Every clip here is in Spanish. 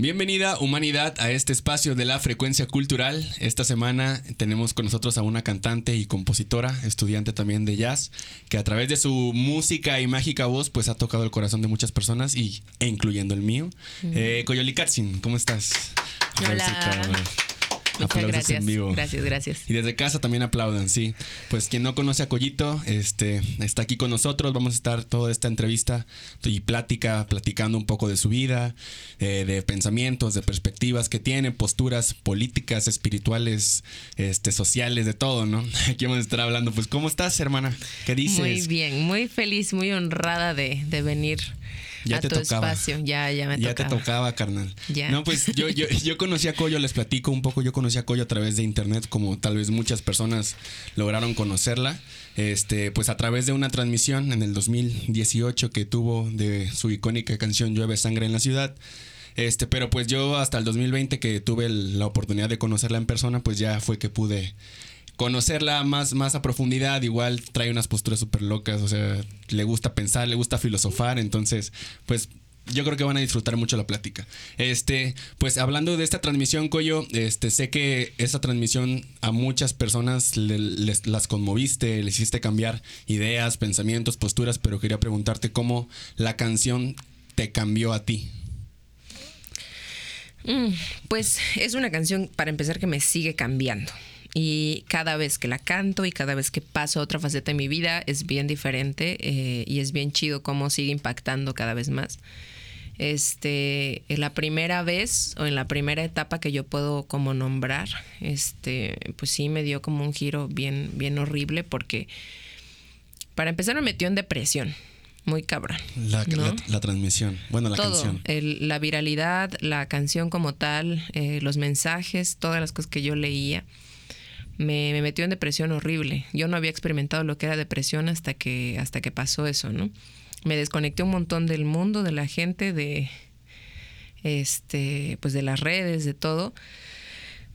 Bienvenida humanidad a este espacio de la frecuencia cultural. Esta semana tenemos con nosotros a una cantante y compositora, estudiante también de jazz, que a través de su música y mágica voz pues ha tocado el corazón de muchas personas y, e incluyendo el mío. Eh, Coyoli Katzin, ¿cómo estás? Hola. Muchas gracias. Gracias, gracias. Y desde casa también aplaudan, sí. Pues quien no conoce a Collito, este, está aquí con nosotros. Vamos a estar toda esta entrevista y plática, platicando un poco de su vida, eh, de pensamientos, de perspectivas que tiene, posturas políticas, espirituales, este, sociales, de todo, ¿no? Aquí vamos a estar hablando. Pues, ¿cómo estás, hermana? ¿Qué dices? Muy bien, muy feliz, muy honrada de, de venir ya te tocaba. espacio. Ya, ya me ya te tocaba, carnal. No, pues yo, yo, yo conocí a Coyo, les platico un poco. Yo conocí a Coyo a través de internet, como tal vez muchas personas lograron conocerla. Este, pues a través de una transmisión en el 2018 que tuvo de su icónica canción Llueve Sangre en la Ciudad. Este, pero pues yo hasta el 2020 que tuve la oportunidad de conocerla en persona, pues ya fue que pude conocerla más, más a profundidad, igual trae unas posturas súper locas, o sea, le gusta pensar, le gusta filosofar, entonces, pues yo creo que van a disfrutar mucho la plática. Este, pues hablando de esta transmisión, Coyo, este, sé que esa transmisión a muchas personas las conmoviste, les hiciste cambiar ideas, pensamientos, posturas, pero quería preguntarte cómo la canción te cambió a ti. Mm, pues es una canción, para empezar, que me sigue cambiando. Y cada vez que la canto y cada vez que paso a otra faceta de mi vida es bien diferente eh, y es bien chido cómo sigue impactando cada vez más. Este, en la primera vez o en la primera etapa que yo puedo como nombrar, este, pues sí me dio como un giro bien, bien horrible porque para empezar me metió en depresión muy cabrón. La, transmisión, bueno, la canción. la viralidad, la canción como tal, eh, los mensajes, todas las cosas que yo leía me, metió en depresión horrible. Yo no había experimentado lo que era depresión hasta que, hasta que pasó eso, ¿no? Me desconecté un montón del mundo, de la gente, de este, pues de las redes, de todo,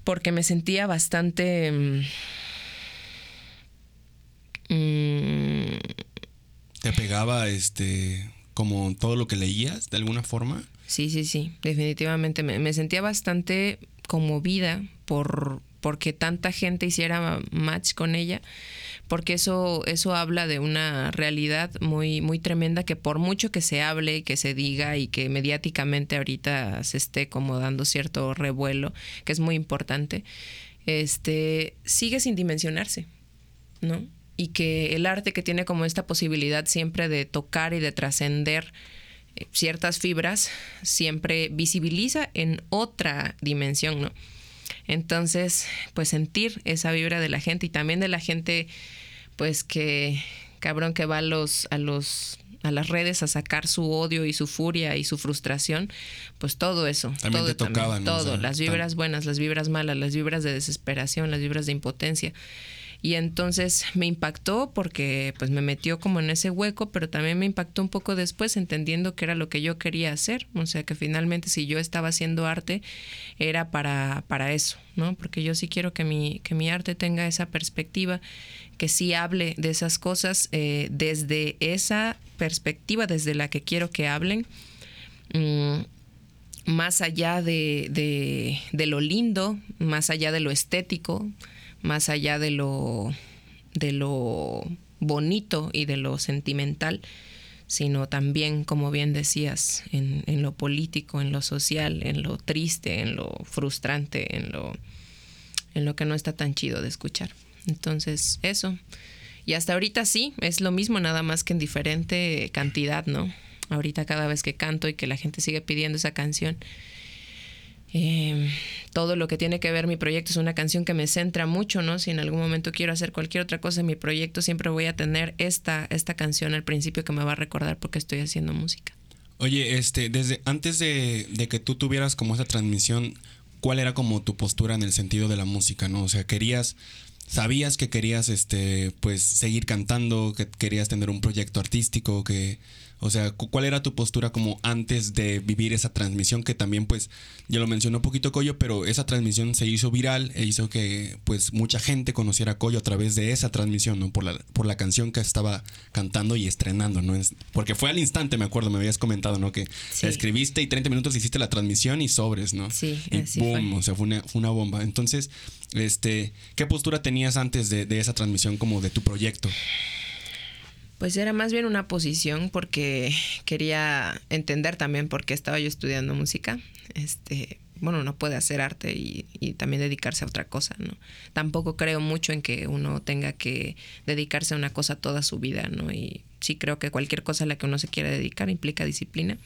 porque me sentía bastante mm, mm, ¿Te pegaba este como todo lo que leías de alguna forma? Sí, sí, sí, definitivamente. Me, me sentía bastante conmovida por, porque tanta gente hiciera match con ella, porque eso, eso habla de una realidad muy, muy tremenda que por mucho que se hable y que se diga y que mediáticamente ahorita se esté como dando cierto revuelo, que es muy importante, este, sigue sin dimensionarse, ¿no? Y que el arte que tiene como esta posibilidad siempre de tocar y de trascender eh, ciertas fibras, siempre visibiliza en otra dimensión, ¿no? Entonces, pues sentir esa vibra de la gente y también de la gente, pues que cabrón que va a los, a los a las redes a sacar su odio y su furia y su frustración, pues todo eso, también todo, te tocaba, todo, las vibras buenas, las vibras malas, las vibras de desesperación, las vibras de impotencia. Y entonces me impactó porque pues me metió como en ese hueco, pero también me impactó un poco después entendiendo que era lo que yo quería hacer. O sea que finalmente si yo estaba haciendo arte era para, para eso, ¿no? Porque yo sí quiero que mi, que mi arte tenga esa perspectiva, que sí hable de esas cosas eh, desde esa perspectiva, desde la que quiero que hablen. Mm, más allá de, de, de lo lindo, más allá de lo estético, más allá de lo, de lo bonito y de lo sentimental, sino también, como bien decías, en, en, lo político, en lo social, en lo triste, en lo frustrante, en lo, en lo que no está tan chido de escuchar. Entonces, eso. Y hasta ahorita sí, es lo mismo, nada más que en diferente cantidad, ¿no? Ahorita cada vez que canto y que la gente sigue pidiendo esa canción, eh, todo lo que tiene que ver mi proyecto es una canción que me centra mucho, ¿no? Si en algún momento quiero hacer cualquier otra cosa en mi proyecto, siempre voy a tener esta, esta canción al principio que me va a recordar porque estoy haciendo música. Oye, este, desde antes de, de que tú tuvieras como esa transmisión, ¿cuál era como tu postura en el sentido de la música, no? O sea, querías sabías que querías este pues seguir cantando, que querías tener un proyecto artístico, que O sea, ¿cuál era tu postura como antes de vivir esa transmisión? Que también, pues, ya lo mencionó un poquito Coyo, pero esa transmisión se hizo viral e hizo que, pues, mucha gente conociera a Coyo a través de esa transmisión, ¿no? Por la, por la canción que estaba cantando y estrenando, ¿no? Es, porque fue al instante, me acuerdo, me habías comentado, ¿no? Que escribiste y 30 minutos hiciste la transmisión y sobres, ¿no? Sí, y boom, o sea, fue una, fue una bomba. Entonces, este, ¿qué postura tenías antes de, de esa transmisión como de tu proyecto? Pues era más bien una posición porque quería entender también por qué estaba yo estudiando música. Este, bueno, no puede hacer arte y, también dedicarse a otra cosa, ¿no? Tampoco creo mucho en que uno tenga que dedicarse a una cosa toda su vida, ¿no? Y sí creo que cualquier cosa a la que uno se quiera dedicar implica disciplina.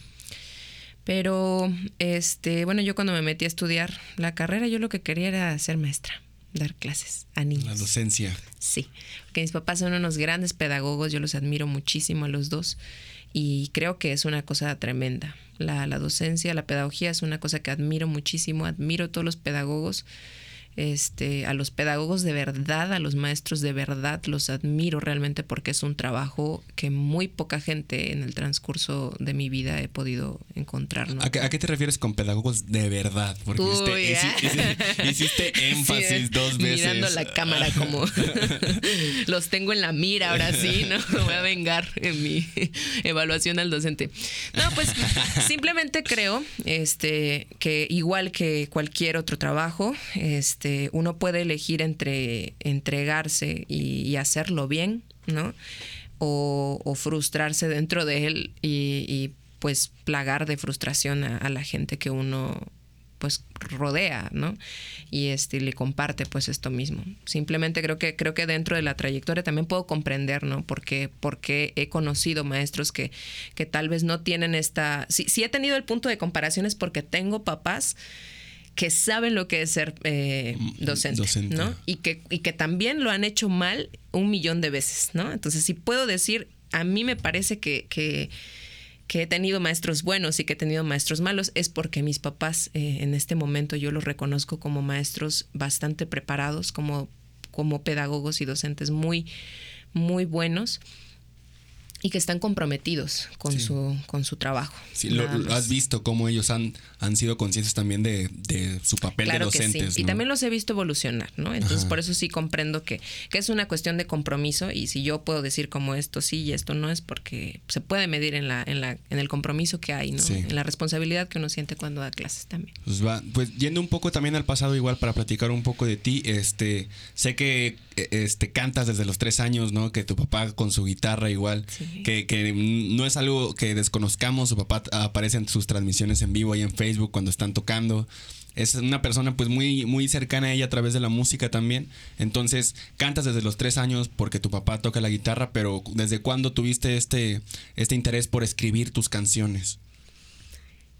Pero, este, bueno, yo cuando me metí a estudiar la carrera, yo lo que quería era ser maestra dar clases a niños. La docencia. Sí, porque mis papás son unos grandes pedagogos, yo los admiro muchísimo a los dos y creo que es una cosa tremenda. La, la docencia, la pedagogía es una cosa que admiro muchísimo, admiro a todos los pedagogos este, a los pedagogos de verdad, a los maestros de verdad, los admiro realmente porque es un trabajo que muy poca gente en el transcurso de mi vida he podido encontrar. ¿A, qué, te refieres con pedagogos de verdad? Porque hiciste, énfasis dos veces. Mirando la cámara como los tengo en la mira, ahora sí, ¿no? Me voy a vengar en mi evaluación al docente. No, pues simplemente creo este, que igual que cualquier otro trabajo, este, este, uno puede elegir entre entregarse y, hacerlo bien, ¿no? O, frustrarse dentro de él y, pues plagar de frustración a, la gente que uno pues rodea, ¿no? Y este le comparte pues esto mismo. Simplemente creo que creo que dentro de la trayectoria también puedo comprender, ¿no? Porque porque he conocido maestros que que tal vez no tienen esta si, si he tenido el punto de comparación es porque tengo papás que saben lo que es ser eh, mm, docente, ¿no? Y que, y que también lo han hecho mal un millón de veces, ¿no? Entonces, si puedo decir, a mí me parece que, que, he tenido maestros buenos y que he tenido maestros malos, es porque mis papás eh, en este momento yo los reconozco como maestros bastante preparados, como, como pedagogos y docentes muy, muy buenos y que están comprometidos con, su, con su trabajo. Sí, lo, has visto cómo ellos han, han sido conscientes también de, su papel de docentes. Y también los he visto evolucionar, ¿no? Entonces, por eso sí comprendo que, que, es una cuestión de compromiso y si yo puedo decir como esto sí y esto no es porque se puede medir en, la, en, la, en el compromiso que hay, ¿no? En la responsabilidad que uno siente cuando da clases también. Pues, va, pues yendo un poco también al pasado igual para platicar un poco de ti, este, sé que e, este, cantas desde los tres años, ¿no? Que tu papá con su guitarra igual. Que, no es algo que desconozcamos. Su papá aparece en sus transmisiones en vivo ahí en Facebook cuando están tocando. Es una persona pues muy, muy cercana a ella a través de la música también. Entonces, cantas desde los tres años porque tu papá toca la guitarra, pero ¿desde cuándo tuviste este, este interés por escribir tus canciones?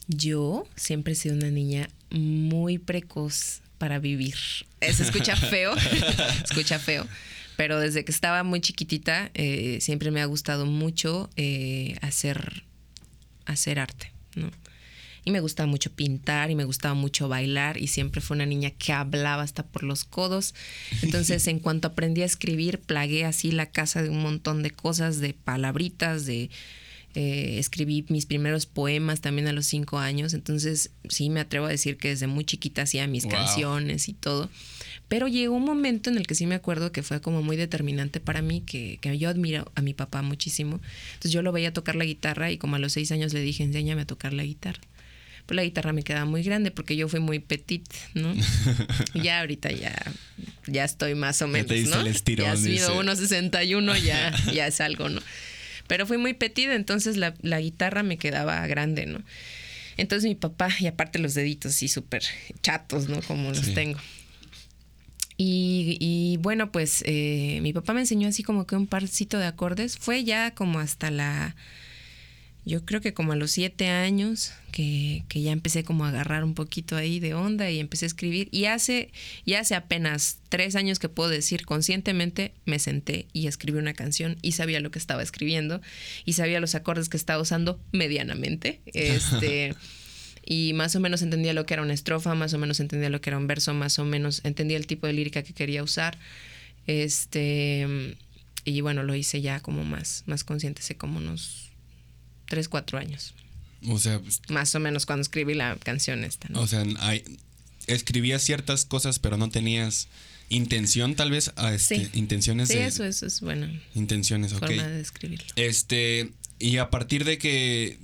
Yo siempre he sido una niña muy precoz para vivir. Se escucha feo, escucha feo, pero desde que estaba muy chiquitita eh, siempre me ha gustado mucho eh, hacer, hacer arte, ¿no? Y me gustaba mucho pintar y me gustaba mucho bailar y siempre fue una niña que hablaba hasta por los codos. Entonces, en cuanto aprendí a escribir, plagué así la casa de un montón de cosas, de palabritas, de eh, escribí mis primeros poemas también a los cinco años, entonces sí me atrevo a decir que desde muy chiquita hacía mis canciones y todo. Pero llegó un momento en el que sí me acuerdo que fue como muy determinante para mí, que, que, yo admiro a mi papá muchísimo. Entonces yo lo veía tocar la guitarra y como a los seis años le dije, enséñame a tocar la guitarra. Pues la guitarra me quedaba muy grande porque yo fui muy petit, ¿no? ya ahorita ya, ya estoy más o menos, ¿no? ya has sido 1.61, ya, ya es algo, ¿no? Pero fui muy petida, entonces la, guitarra me quedaba grande, ¿no? Entonces mi papá, y aparte los deditos sí súper chatos, ¿no? Como los tengo. Y, y, bueno, pues eh, mi papá me enseñó así como que un parcito de acordes. Fue ya como hasta la yo creo que como a los siete años que, ya empecé como a agarrar un poquito ahí de onda y empecé a escribir. Y hace, y hace apenas tres años que puedo decir conscientemente me senté y escribí una canción y sabía lo que estaba escribiendo y sabía los acordes que estaba usando medianamente. Este. y más o menos entendía lo que era una estrofa, más o menos entendía lo que era un verso, más o menos entendía el tipo de lírica que quería usar. Este y bueno, lo hice ya como más, más consciente, sé como unos tres, cuatro años. O sea, pues, más o menos cuando escribí la canción esta. O sea, hay, escribías ciertas cosas, pero no tenías intención, tal vez, a este, sí. intenciones sí, eso, eso es bueno. Intenciones, ok. Forma de escribirlo. Este, y a partir de que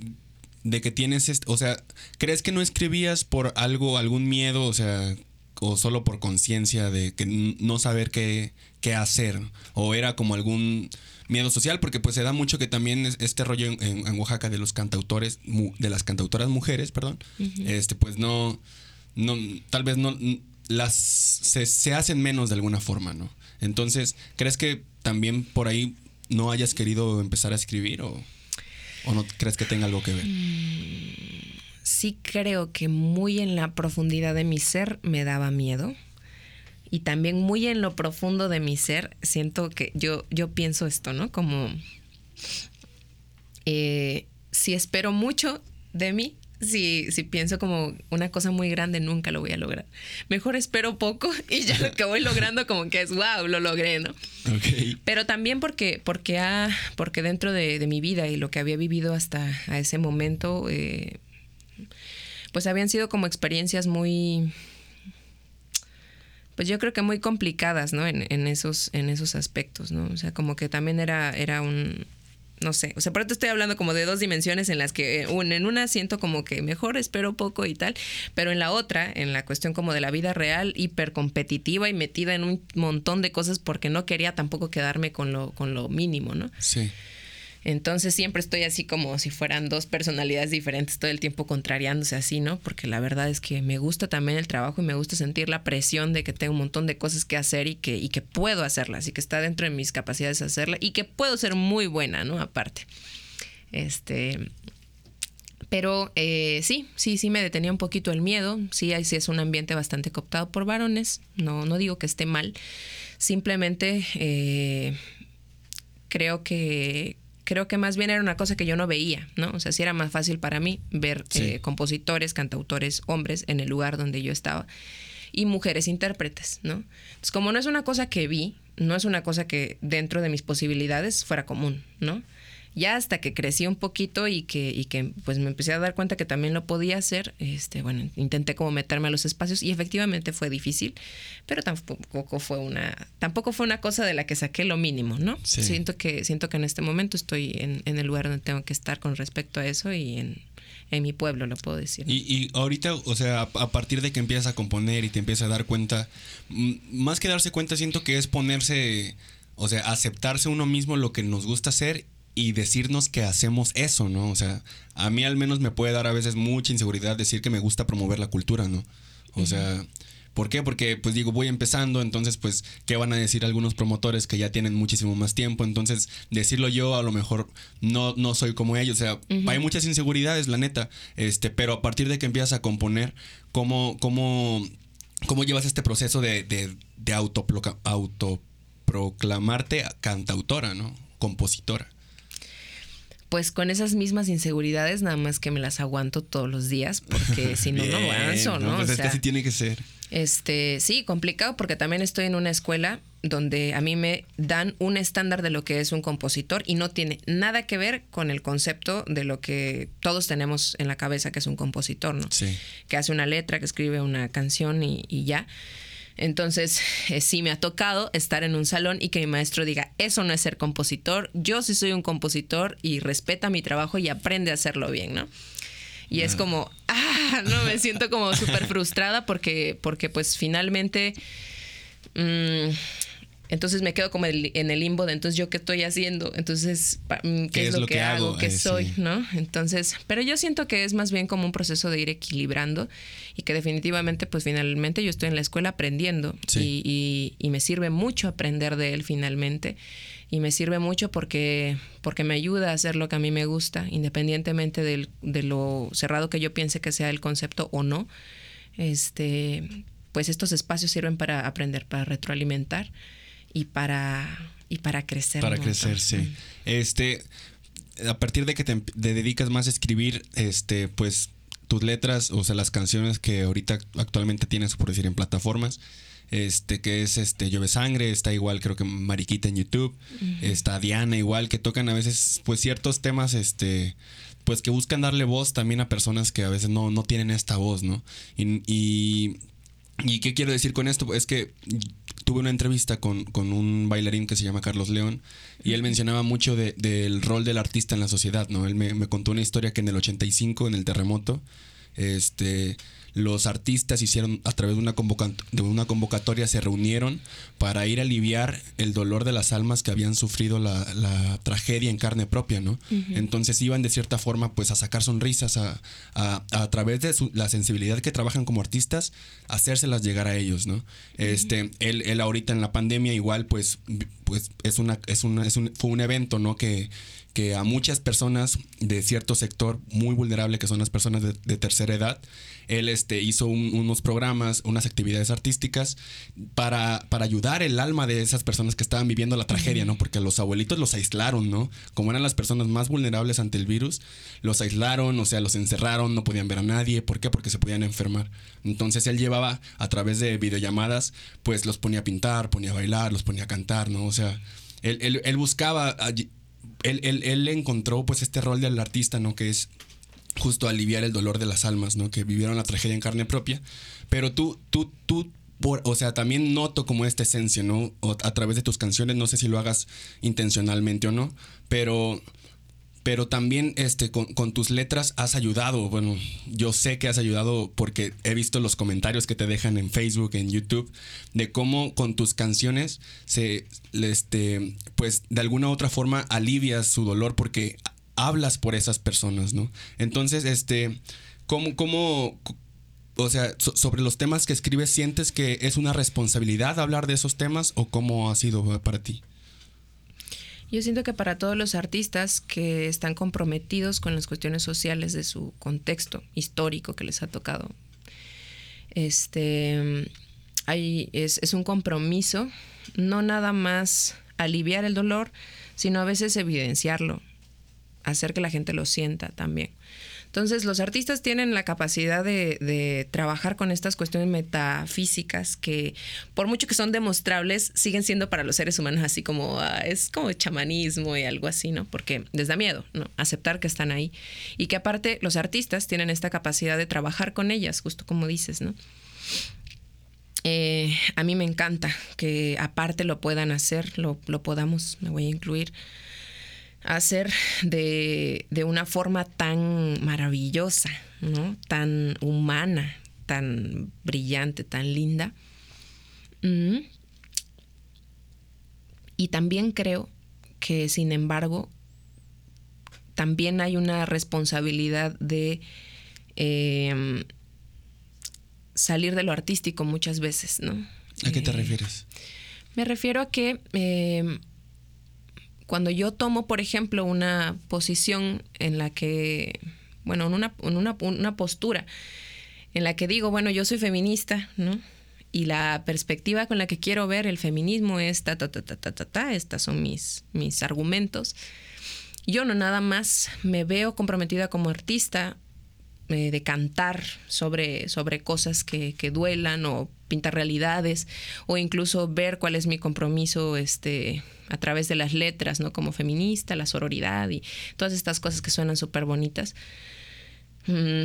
de que tienes, este, o sea, ¿crees que no escribías por algo, algún miedo, o sea, o solo por conciencia de que no saber qué, qué hacer? ¿O era como algún miedo social? Porque pues se da mucho que también este rollo en, Oaxaca de los cantautores, de las cantautoras mujeres, perdón, este, pues no, no, tal vez no, las, se, se hacen menos de alguna forma, ¿no? Entonces, ¿crees que también por ahí no hayas querido empezar a escribir o...? ¿O no crees que tenga algo que ver? Mm, sí creo que muy en la profundidad de mi ser me daba miedo. Y también muy en lo profundo de mi ser siento que yo, yo pienso esto, ¿no? Como eh, si espero mucho de mí, si, si pienso como una cosa muy grande, nunca lo voy a lograr. Mejor espero poco y ya lo que voy logrando como que es, wow, lo logré, ¿no? Pero también porque, porque, porque dentro de, mi vida y lo que había vivido hasta a ese momento, eh, pues habían sido como experiencias muy pues yo creo que muy complicadas, ¿no? En, en, esos, en esos aspectos, ¿no? O sea, como que también era, era un, no sé, o sea, por eso estoy hablando como de dos dimensiones en las que eh, en una siento como que mejor espero poco y tal, pero en la otra, en la cuestión como de la vida real, hiper competitiva y metida en un montón de cosas porque no quería tampoco quedarme con lo, con lo mínimo, ¿no? Sí. Entonces siempre estoy así como si fueran dos personalidades diferentes todo el tiempo contrariándose así, ¿no? Porque la verdad es que me gusta también el trabajo y me gusta sentir la presión de que tengo un montón de cosas que hacer y que, y que puedo hacerlas y que está dentro de mis capacidades hacerla y que puedo ser muy buena, ¿no? Aparte. Este, pero eh, sí, sí, sí me detenía un poquito el miedo. Sí, sí es un ambiente bastante cooptado por varones. No, no digo que esté mal. Simplemente eh, creo que, creo que más bien era una cosa que yo no veía, ¿no? O sea, sí era más fácil para mí ver eh, compositores, cantautores, hombres en el lugar donde yo estaba y mujeres intérpretes, ¿no? Entonces, como no es una cosa que vi, no es una cosa que dentro de mis posibilidades fuera común, ¿no? Ya hasta que crecí un poquito y que, y que pues me empecé a dar cuenta que también lo podía hacer, este, bueno, intenté como meterme a los espacios y efectivamente fue difícil, pero tampoco fue una, tampoco fue una cosa de la que saqué lo mínimo, ¿no? Siento que, siento que en este momento estoy en, en el lugar donde tengo que estar con respecto a eso y en, en mi pueblo, lo puedo decir. Y, y ahorita, o sea, a, partir de que empiezas a componer y te empiezas a dar cuenta, más que darse cuenta, siento que es ponerse, o sea, aceptarse uno mismo lo que nos gusta hacer y decirnos que hacemos eso, ¿no? O sea, a mí al menos me puede dar a veces mucha inseguridad decir que me gusta promover la cultura, ¿no? O sea, ¿por qué? Porque pues digo, voy empezando, entonces pues, ¿qué van a decir algunos promotores que ya tienen muchísimo más tiempo? Entonces, decirlo yo a lo mejor no, no soy como ellos, o sea, hay muchas inseguridades, la neta, este, pero a partir de que empiezas a componer, ¿cómo, cómo, cómo llevas este proceso de, de, de autoproclamarte cantautora, ¿no? Compositora pues con esas mismas inseguridades, nada más que me las aguanto todos los días, porque si no, no avanzo, ¿no? Pues es que así tiene que ser. Este, sí, complicado, porque también estoy en una escuela donde a mí me dan un estándar de lo que es un compositor y no tiene nada que ver con el concepto de lo que todos tenemos en la cabeza que es un compositor, ¿no? Sí. Que hace una letra, que escribe una canción y, y ya. Entonces, eh, sí me ha tocado estar en un salón y que mi maestro diga, eso no es ser compositor, yo sí soy un compositor y respeta mi trabajo y aprende a hacerlo bien, ¿no? Y es como, ah, no, me siento como súper frustrada porque, porque pues finalmente... Mm, entonces me quedo como en el limbo de entonces yo qué estoy haciendo, entonces mm, qué, es, lo, que, hago, qué soy, ¿no? Entonces, pero yo siento que es más bien como un proceso de ir equilibrando y que definitivamente pues finalmente yo estoy en la escuela aprendiendo y, y, me sirve mucho aprender de él finalmente y me sirve mucho porque, porque me ayuda a hacer lo que a mí me gusta, independientemente del, de lo cerrado que yo piense que sea el concepto o no. Este, pues estos espacios sirven para aprender, para retroalimentar y para, y para crecer. Para crecer, sí. Este, a partir de que te, dedicas más a escribir, este, pues tus letras, o sea, las canciones que ahorita actualmente tienes, por decir, en plataformas, este, que es este Llueve Sangre, está igual creo que Mariquita en YouTube, está Diana igual, que tocan a veces pues ciertos temas, este, pues que buscan darle voz también a personas que a veces no, no tienen esta voz, ¿no? Y, y, y, qué quiero decir con esto? Es que tuve una entrevista con, con, un bailarín que se llama Carlos León y él mencionaba mucho de, del rol del artista en la sociedad, ¿no? Él me, me contó una historia que en el 85, en el terremoto, este los artistas hicieron a través de una, de una convocatoria, se reunieron para ir a aliviar el dolor de las almas que habían sufrido la, tragedia en carne propia, ¿no? Entonces iban de cierta forma pues a sacar sonrisas a, a, través de la sensibilidad que trabajan como artistas, hacérselas llegar a ellos, ¿no? Este, él, él ahorita en la pandemia igual pues, pues es una, es una, es un, fue un evento, ¿no? Que, que a muchas personas de cierto sector muy vulnerable, que son las personas de, tercera edad, él este, hizo unos programas, unas actividades artísticas para, para ayudar el alma de esas personas que estaban viviendo la tragedia, ¿no? Porque los abuelitos los aislaron, ¿no? Como eran las personas más vulnerables ante el virus, los aislaron, o sea, los encerraron, no podían ver a nadie. ¿Por qué? Porque se podían enfermar. Entonces él llevaba a través de videollamadas, pues los ponía a pintar, ponía a bailar, los ponía a cantar, ¿no? O sea, él, él, él buscaba él, él, encontró pues este rol del artista, ¿no? Que es justo aliviar el dolor de las almas, ¿no? Que vivieron la tragedia en carne propia. Pero tú, tú, tú, por, o sea, también noto como esta esencia, ¿no? a través de tus canciones, no sé si lo hagas intencionalmente o no, pero pero también este, con, tus letras has ayudado. Bueno, yo sé que has ayudado porque he visto los comentarios que te dejan en Facebook, en YouTube, de cómo con tus canciones se, este, pues de alguna u otra forma alivias su dolor porque hablas por esas personas, ¿no? Entonces, este, ¿cómo, cómo, o sea, sobre los temas que escribes, ¿sientes que es una responsabilidad hablar de esos temas o cómo ha sido para ti? Yo siento que para todos los artistas que están comprometidos con las cuestiones sociales de su contexto histórico que les ha tocado, este, hay, es, es un compromiso, no nada más aliviar el dolor, sino a veces evidenciarlo, hacer que la gente lo sienta también. Entonces, los artistas tienen la capacidad de, trabajar con estas cuestiones metafísicas que, por mucho que son demostrables, siguen siendo para los seres humanos así como, ah, es como chamanismo y algo así, ¿no? Porque les da miedo, ¿no? Aceptar que están ahí. Y que aparte, los artistas tienen esta capacidad de trabajar con ellas, justo como dices, ¿no? Eh, a mí me encanta que aparte lo puedan hacer, lo, lo podamos, me voy a incluir hacer de, una forma tan maravillosa, ¿no? tan humana, tan brillante, tan linda. Mm. Y también creo que, sin embargo, también hay una responsabilidad de em, salir de lo artístico muchas veces, ¿no? ¿A qué te eh, refieres? Me refiero a que em, cuando yo tomo, por ejemplo, una posición en la que, bueno, en una, en una, una postura en la que digo, bueno, yo soy feminista, ¿no? Y la perspectiva con la que quiero ver el feminismo es ta, ta, ta, ta, ta, ta, ta, estas son mis, mis argumentos. Yo no nada más me veo comprometida como artista eh, de cantar sobre, sobre cosas que, que, duelan o pintar realidades o incluso ver cuál es mi compromiso este, a través de las letras, ¿no? Como feminista, la sororidad y todas estas cosas que suenan súper bonitas mm,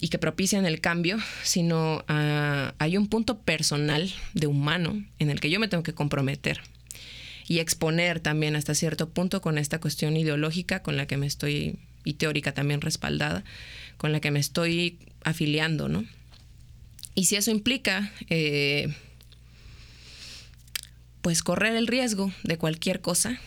y que propician el cambio, sino ah, hay un punto personal de humano en el que yo me tengo que comprometer y exponer también hasta cierto punto con esta cuestión ideológica con la que me estoy, y teórica también respaldada, con la que me estoy afiliando, ¿no? Y si eso implica, eh, pues correr el riesgo de cualquier cosa,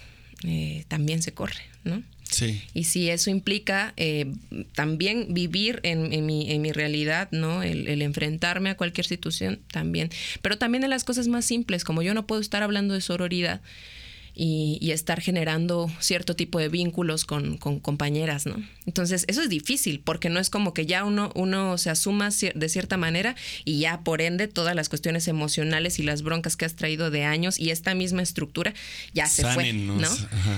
eh, también se corre, ¿no? Sí. Y si eso implica eh, también vivir en, mi, en, mi, realidad, ¿no? El, el, enfrentarme a cualquier situación, también. Pero también en las cosas más simples, como yo no puedo estar hablando de sororidad, y, estar generando cierto tipo de vínculos con, compañeras, ¿no? Entonces, eso es difícil porque no es como que ya uno, uno se asuma de cierta manera y ya por ende todas las cuestiones emocionales y las broncas que has traído de años y esta misma estructura ya se fue, ¿no?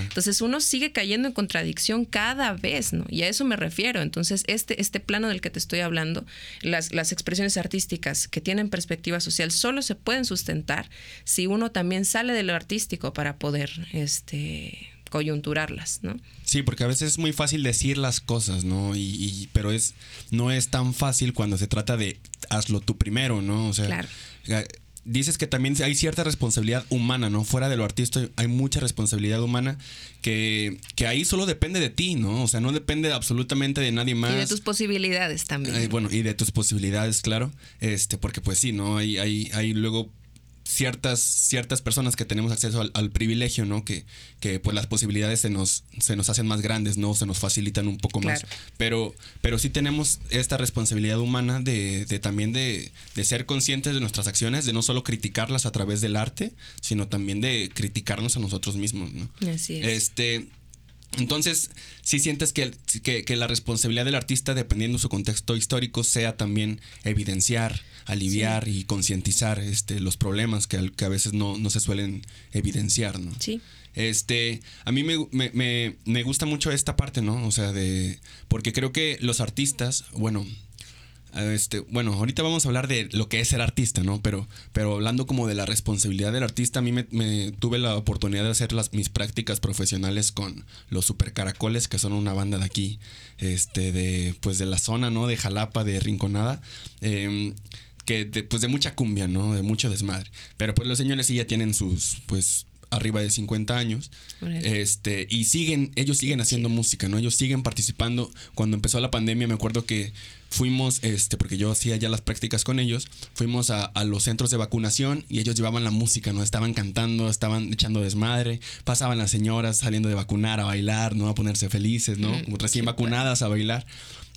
Entonces, uno sigue cayendo en contradicción cada vez, ¿no? Y a eso me refiero. Entonces, este, este plano del que te estoy hablando, las, las expresiones artísticas que tienen perspectiva social solo se pueden sustentar si uno también sale de lo artístico para poder este, coyunturarlas, ¿no? Sí, porque a veces es muy fácil decir las cosas, ¿no? Y, pero es no es tan fácil cuando se trata de hazlo tú primero, ¿no? O sea, claro. Eh, dices que también hay cierta responsabilidad humana, ¿no? Fuera de lo artista hay mucha responsabilidad humana que, que ahí solo depende de ti, ¿no? O sea, no depende absolutamente de nadie más. Y de tus posibilidades también. bueno, y de tus posibilidades, claro. Este, porque pues sí, ¿no? Hay, hay, hay luego ciertas, ciertas personas que tenemos acceso al, privilegio, ¿no? Que, que pues las posibilidades se nos, se nos hacen más grandes, ¿no? Se nos facilitan un poco más. Pero, pero sí tenemos esta responsabilidad humana de, de también de, de, ser conscientes de nuestras acciones, de no solo criticarlas a través del arte, sino también de criticarnos a nosotros mismos, ¿no? Así es. Este, entonces, si sientes que, que, la responsabilidad del artista, dependiendo de su contexto histórico, sea también evidenciar, aliviar y concientizar este, los problemas que, que a veces no, no, se suelen evidenciar, ¿no? Sí. Este, a mí me, me, me, gusta mucho esta parte, ¿no? O sea, de. Porque creo que los artistas, bueno, este, bueno, ahorita vamos a hablar de lo que es ser artista, ¿no? Pero, pero hablando como de la responsabilidad del artista, a mí me, tuve la oportunidad de hacer las, mis prácticas profesionales con los Super Caracoles, que son una banda de aquí, este, de, pues de la zona, ¿no? De Jalapa, de Rinconada. Em, que de, pues de mucha cumbia, ¿no? De mucho desmadre. Pero pues los señores sí ya tienen sus, pues, arriba de 50 años. Este, y siguen, ellos siguen haciendo música, ¿no? Ellos siguen participando. Cuando empezó la pandemia, me acuerdo que fuimos, este, porque yo hacía ya las prácticas con ellos, fuimos a, los centros de vacunación y ellos llevaban la música, ¿no? Estaban cantando, estaban echando desmadre, pasaban las señoras saliendo de vacunar a bailar, ¿no? A ponerse felices, ¿no? Recién vacunadas a bailar.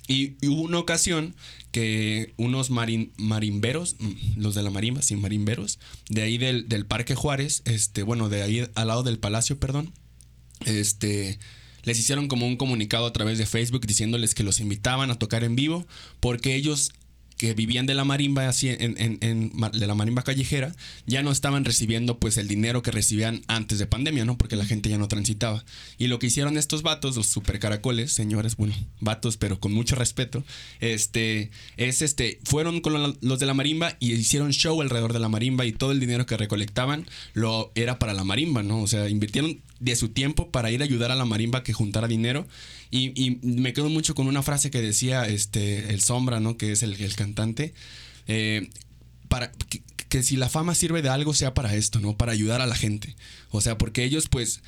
Y, hubo una ocasión que unos marimberos, mm, los de la marimba, sí, marimberos, de ahí del, del Parque Juárez, este, bueno, de ahí al lado del Palacio, perdón, este, les hicieron como un comunicado a través de Facebook diciéndoles que los invitaban a tocar en vivo porque ellos que vivían de la marimba así en, en, de la marimba callejera ya no estaban recibiendo pues el dinero que recibían antes de pandemia, ¿no? Porque la gente ya no transitaba. Y lo que hicieron estos vatos, los super caracoles, señores, bueno, vatos, pero con mucho respeto, este, es este, fueron con los de la marimba y hicieron show alrededor de la marimba y todo el dinero que recolectaban lo era para la marimba, ¿no? O sea, invirtieron de su tiempo para ir a ayudar a la marimba que juntara dinero. Y, me quedo mucho con una frase que decía este, el Sombra, ¿no? Que es el, el Eh, para que, que, si la fama sirve de algo, sea para esto, ¿no? Para ayudar a la gente. O sea, porque ellos, pues.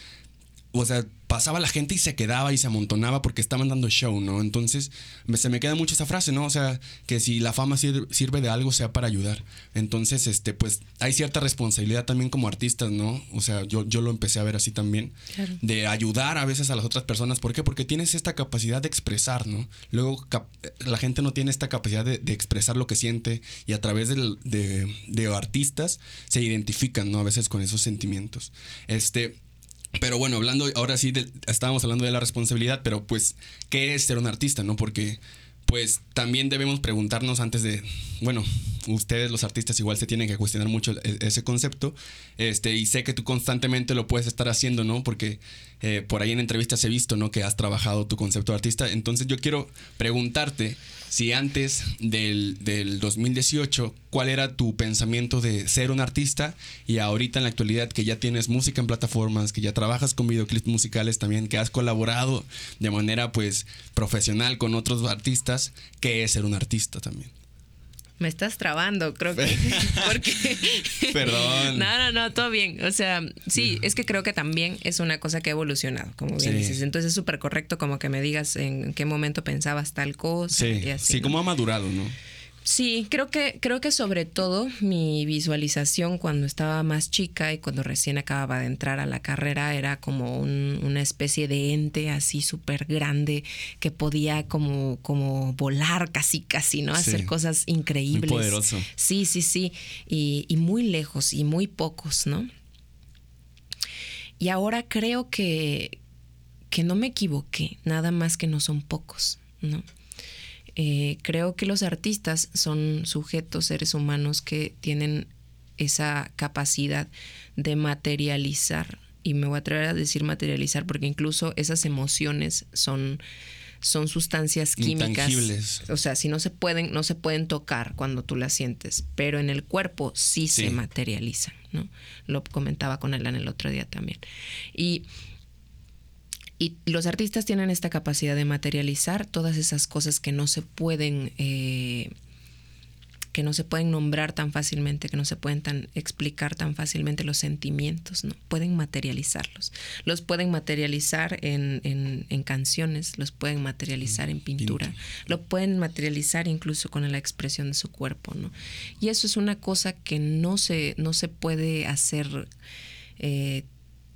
O sea, pasaba la gente y se quedaba y se amontonaba porque estaban dando show, ¿no? Entonces se me queda mucho esa frase, ¿no? O sea, que si la fama sirve, de algo sea para ayudar. Entonces, este, pues hay cierta responsabilidad también como artistas, ¿no? O sea, yo, yo lo empecé a ver así también, de ayudar a veces a las otras personas. ¿Por qué? Porque tienes esta capacidad de expresar, ¿no? Luego la gente no tiene esta capacidad de, expresar lo que siente y a través de, de, de artistas se identifican, ¿no? A veces con esos sentimientos. Este, pero bueno, hablando, ahora sí, estábamos hablando de la responsabilidad, pero pues, ¿qué es ser un artista, no? Porque, pues, también debemos preguntarnos antes de, bueno, ustedes los artistas igual se tienen que cuestionar mucho e, ese concepto, este, y sé que tú constantemente lo puedes estar haciendo, ¿no? Porque eh, por ahí en entrevistas he visto, ¿no? Que has trabajado tu concepto de artista, entonces yo quiero preguntarte si antes del, del 2018, ¿cuál era tu pensamiento de ser un artista? Y ahorita en la actualidad que ya tienes música en plataformas, que ya trabajas con videoclips musicales también, que has colaborado de manera pues profesional con otros artistas, ¿qué es ser un artista también? Me estás trabando, creo que. porque. Perdón. No, no, no, todo bien. O sea, sí, es que creo que también es una cosa que ha evolucionado, como bien dices. Entonces es súper correcto como que me digas en qué momento pensabas tal cosa. Sí, sí, como ha madurado, ¿no? Sí, creo que, creo que sobre todo mi visualización cuando estaba más chica y cuando recién acababa de entrar a la carrera era como una especie de ente así súper grande que podía como, como volar casi, casi, ¿no? Hacer cosas increíbles. Muy poderoso. Sí, sí, sí. Y, y muy lejos y muy pocos, ¿no? Y ahora creo que, que no me equivoqué, nada más que no son pocos, ¿no? Eh, creo que los artistas son sujetos, seres humanos que tienen esa capacidad de materializar, y me voy a atrever a decir materializar porque incluso esas emociones son, son sustancias químicas. O sea, si no se pueden, no se pueden tocar cuando tú las sientes, pero en el cuerpo sí, se materializan, ¿no? Lo comentaba con Elan el otro día también. Y Y los artistas tienen esta capacidad de materializar todas esas cosas que no se pueden... Eh, que no se pueden nombrar tan fácilmente, que no se pueden tan explicar tan fácilmente los sentimientos, ¿no? Pueden materializarlos. Los pueden materializar en, en, canciones, los pueden materializar en pintura, lo pueden materializar incluso con la expresión de su cuerpo, ¿no? Y eso es una cosa que no se, no se puede hacer eh,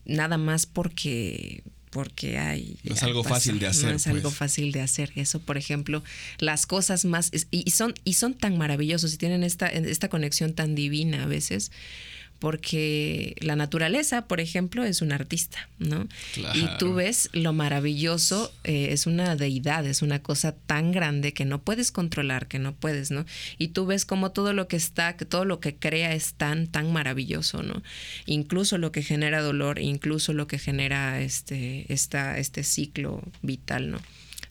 nada más porque porque hay... No es algo fácil de hacer. No es algo pues. fácil de hacer. Eso, por ejemplo, las cosas más... Y, son, y son tan maravillosos y tienen esta, esta conexión tan divina a veces porque la naturaleza, por ejemplo, es un artista, ¿no? Y tú ves lo maravilloso, eh, es una deidad, es una cosa tan grande que no puedes controlar, que no puedes, ¿no? Y tú ves como todo lo que está, todo lo que crea es tan, tan maravilloso, ¿no? Incluso lo que genera dolor, incluso lo que genera este, esta, este ciclo vital, ¿no?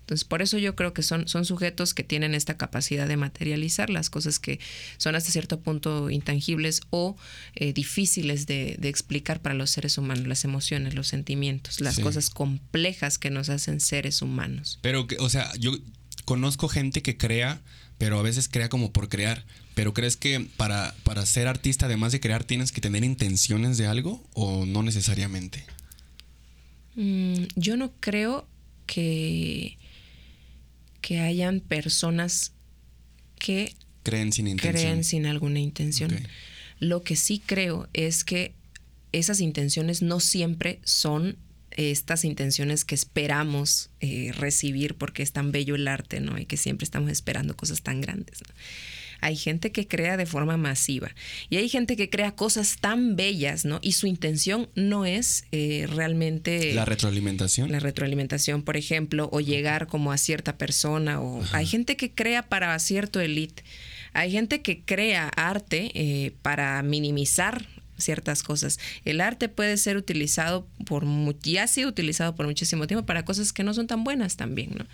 Entonces, por eso yo creo que son, son sujetos que tienen esta capacidad de materializar las cosas que son hasta cierto punto intangibles o eh, difíciles de, explicar para los seres humanos, las emociones, los sentimientos, las cosas complejas que nos hacen seres humanos. Pero, o sea, yo conozco gente que crea, pero a veces crea como por crear. Pero ¿crees que para, para ser artista, además de crear, tienes que tener intenciones de algo o no necesariamente? Mm, yo no creo que que hayan personas que creen sin intención. Creen sin alguna intención. Lo que sí creo es que esas intenciones no siempre son estas intenciones que esperamos eh, recibir porque es tan bello el arte, ¿no? Y que siempre estamos esperando cosas tan grandes. ¿no? Hay gente que crea de forma masiva y hay gente que crea cosas tan bellas, ¿no? Y su intención no es eh, realmente... La retroalimentación. La retroalimentación, por ejemplo, o llegar como a cierta persona, o hay gente que crea para cierto elite. Hay gente que crea arte eh, para minimizar ciertas cosas. El arte puede ser utilizado por, ya ha sido utilizado por muchísimo tiempo para cosas que no son tan buenas también, ¿no?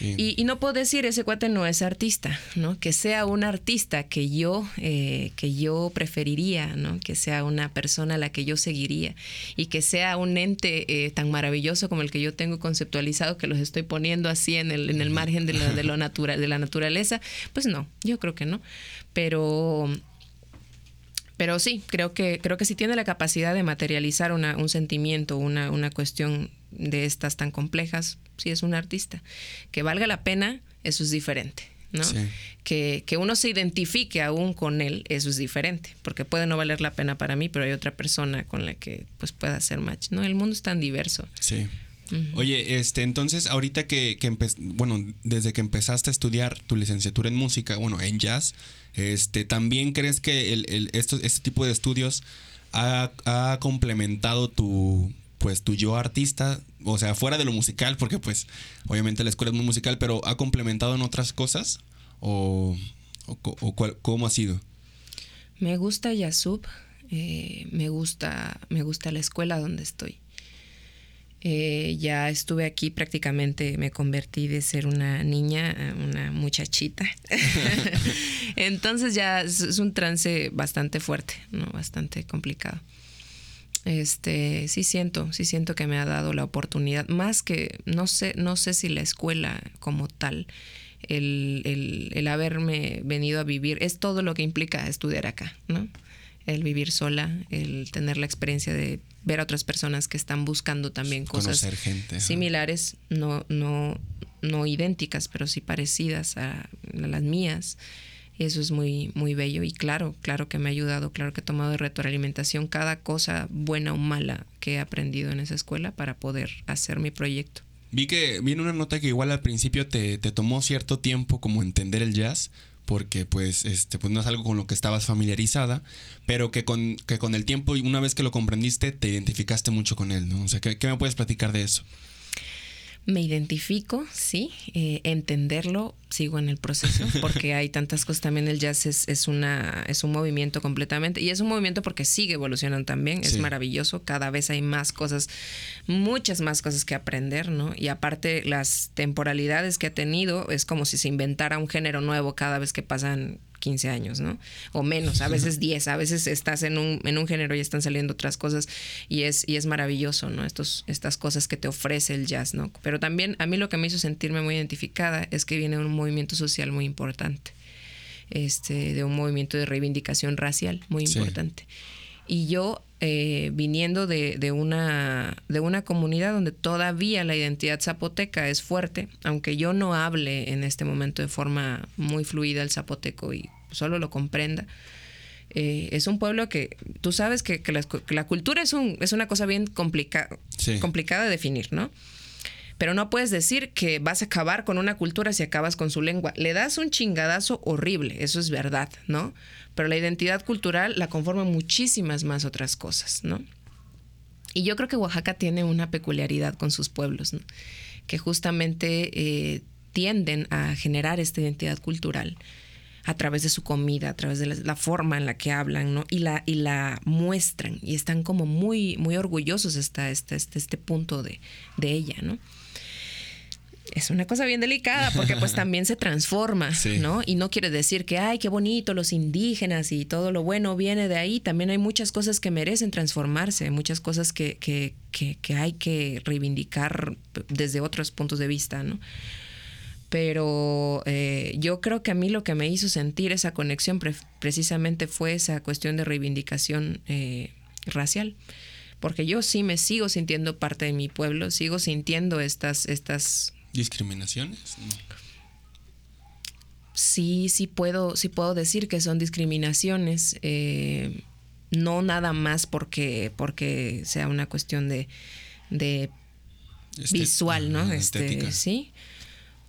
Y, no puedo decir ese cuate no es artista, ¿no? Que sea un artista que yo, eh, que yo preferiría, ¿no? Que sea una persona a la que yo seguiría y que sea un ente eh, tan maravilloso como el que yo tengo conceptualizado, que los estoy poniendo así en el, en el margen de, de, lo natural, de la naturaleza, pues no, yo creo que no. Pero pero sí, creo que, creo que si tiene la capacidad de materializar una, un sentimiento, una, una cuestión de estas tan complejas, si es un artista. Que valga la pena, eso es diferente. ¿no? Que, que, uno se identifique aún con él, eso es diferente, porque puede no valer la pena para mí, pero hay otra persona con la que pues pueda hacer match, ¿no? El mundo es tan diverso. Sí. Oye, este, entonces, ahorita que, que bueno, desde que empezaste a estudiar tu licenciatura en música, bueno, en jazz, este, ¿también crees que el, el, este tipo de estudios ha, ha complementado tu, pues tu yo artista, o sea, fuera de lo musical, porque pues obviamente la escuela es muy musical, pero ¿ha complementado en otras cosas? ¿O, cómo ha sido? Me gusta Yasub, eh, me, gusta, me gusta la escuela donde estoy. Eh, ya estuve aquí prácticamente, me convertí de ser una niña a una muchachita. Entonces ya es un trance bastante fuerte, ¿no? bastante complicado este, sí siento, sí siento que me ha dado la oportunidad, más que, no sé, no sé si la escuela como tal, el, el, el haberme venido a vivir, es todo lo que implica estudiar acá, ¿no? El vivir sola, el tener la experiencia de ver a otras personas que están buscando también cosas similares, no, no, no idénticas, pero sí parecidas a las mías eso es muy, muy bello y claro, claro que me ha ayudado, claro que he tomado de retroalimentación cada cosa buena o mala que he aprendido en esa escuela para poder hacer mi proyecto. Vi que viene una nota que igual al principio te, te tomó cierto tiempo como entender el jazz, porque pues este pues no es algo con lo que estabas familiarizada, pero que con, que con el tiempo y una vez que lo comprendiste te identificaste mucho con él, ¿no? O sea, ¿qué, qué me puedes platicar de eso? Me identifico, sí, eh, entenderlo, sigo en el proceso, porque hay tantas cosas también, el jazz es, es, una, es un movimiento completamente, y es un movimiento porque sigue evolucionando también, es maravilloso, cada vez hay más cosas, muchas más cosas que aprender, ¿no? Y aparte las temporalidades que ha tenido, es como si se inventara un género nuevo cada vez que pasan 15 años, ¿no? O menos, a veces 10, a veces estás en un, en un género y están saliendo otras cosas y es, y es maravilloso, ¿no? Estos, estas cosas que te ofrece el jazz, ¿no? Pero también a mí lo que me hizo sentirme muy identificada es que viene un movimiento social muy importante, este, de un movimiento de reivindicación racial muy importante. Y yo eh, viniendo de, de, una, de una comunidad donde todavía la identidad zapoteca es fuerte, aunque yo no hable en este momento de forma muy fluida el zapoteco y solo lo comprenda. Eh, es un pueblo que tú sabes que, que, la, cultura es, un, es una cosa bien complicada complicada de definir, ¿no? Pero no puedes decir que vas a acabar con una cultura si acabas con su lengua. Le das un chingadazo horrible, eso es verdad, ¿no? Pero la identidad cultural la conforman muchísimas más otras cosas, ¿no? Y yo creo que Oaxaca tiene una peculiaridad con sus pueblos, que justamente eh, tienden a generar esta identidad cultural a través de su comida, a través de la, forma en la que hablan, ¿no? Y la, y la muestran y están como muy, muy orgullosos hasta este punto de, de ella, ¿no? Es una cosa bien delicada porque pues también se transforma, ¿no? Y no quiere decir que, ay, qué bonito los indígenas y todo lo bueno viene de ahí. También hay muchas cosas que merecen transformarse, muchas cosas que, que, que, hay que reivindicar desde otros puntos de vista, ¿no? Pero eh, yo creo que a mí lo que me hizo sentir esa conexión precisamente fue esa cuestión de reivindicación eh, racial porque yo sí me sigo sintiendo parte de mi pueblo, sigo sintiendo estas, estas ¿Discriminaciones? Sí, sí puedo, sí puedo decir que son discriminaciones. Eh, no nada más porque, porque sea una cuestión de, de visual, ¿no? Este, sí.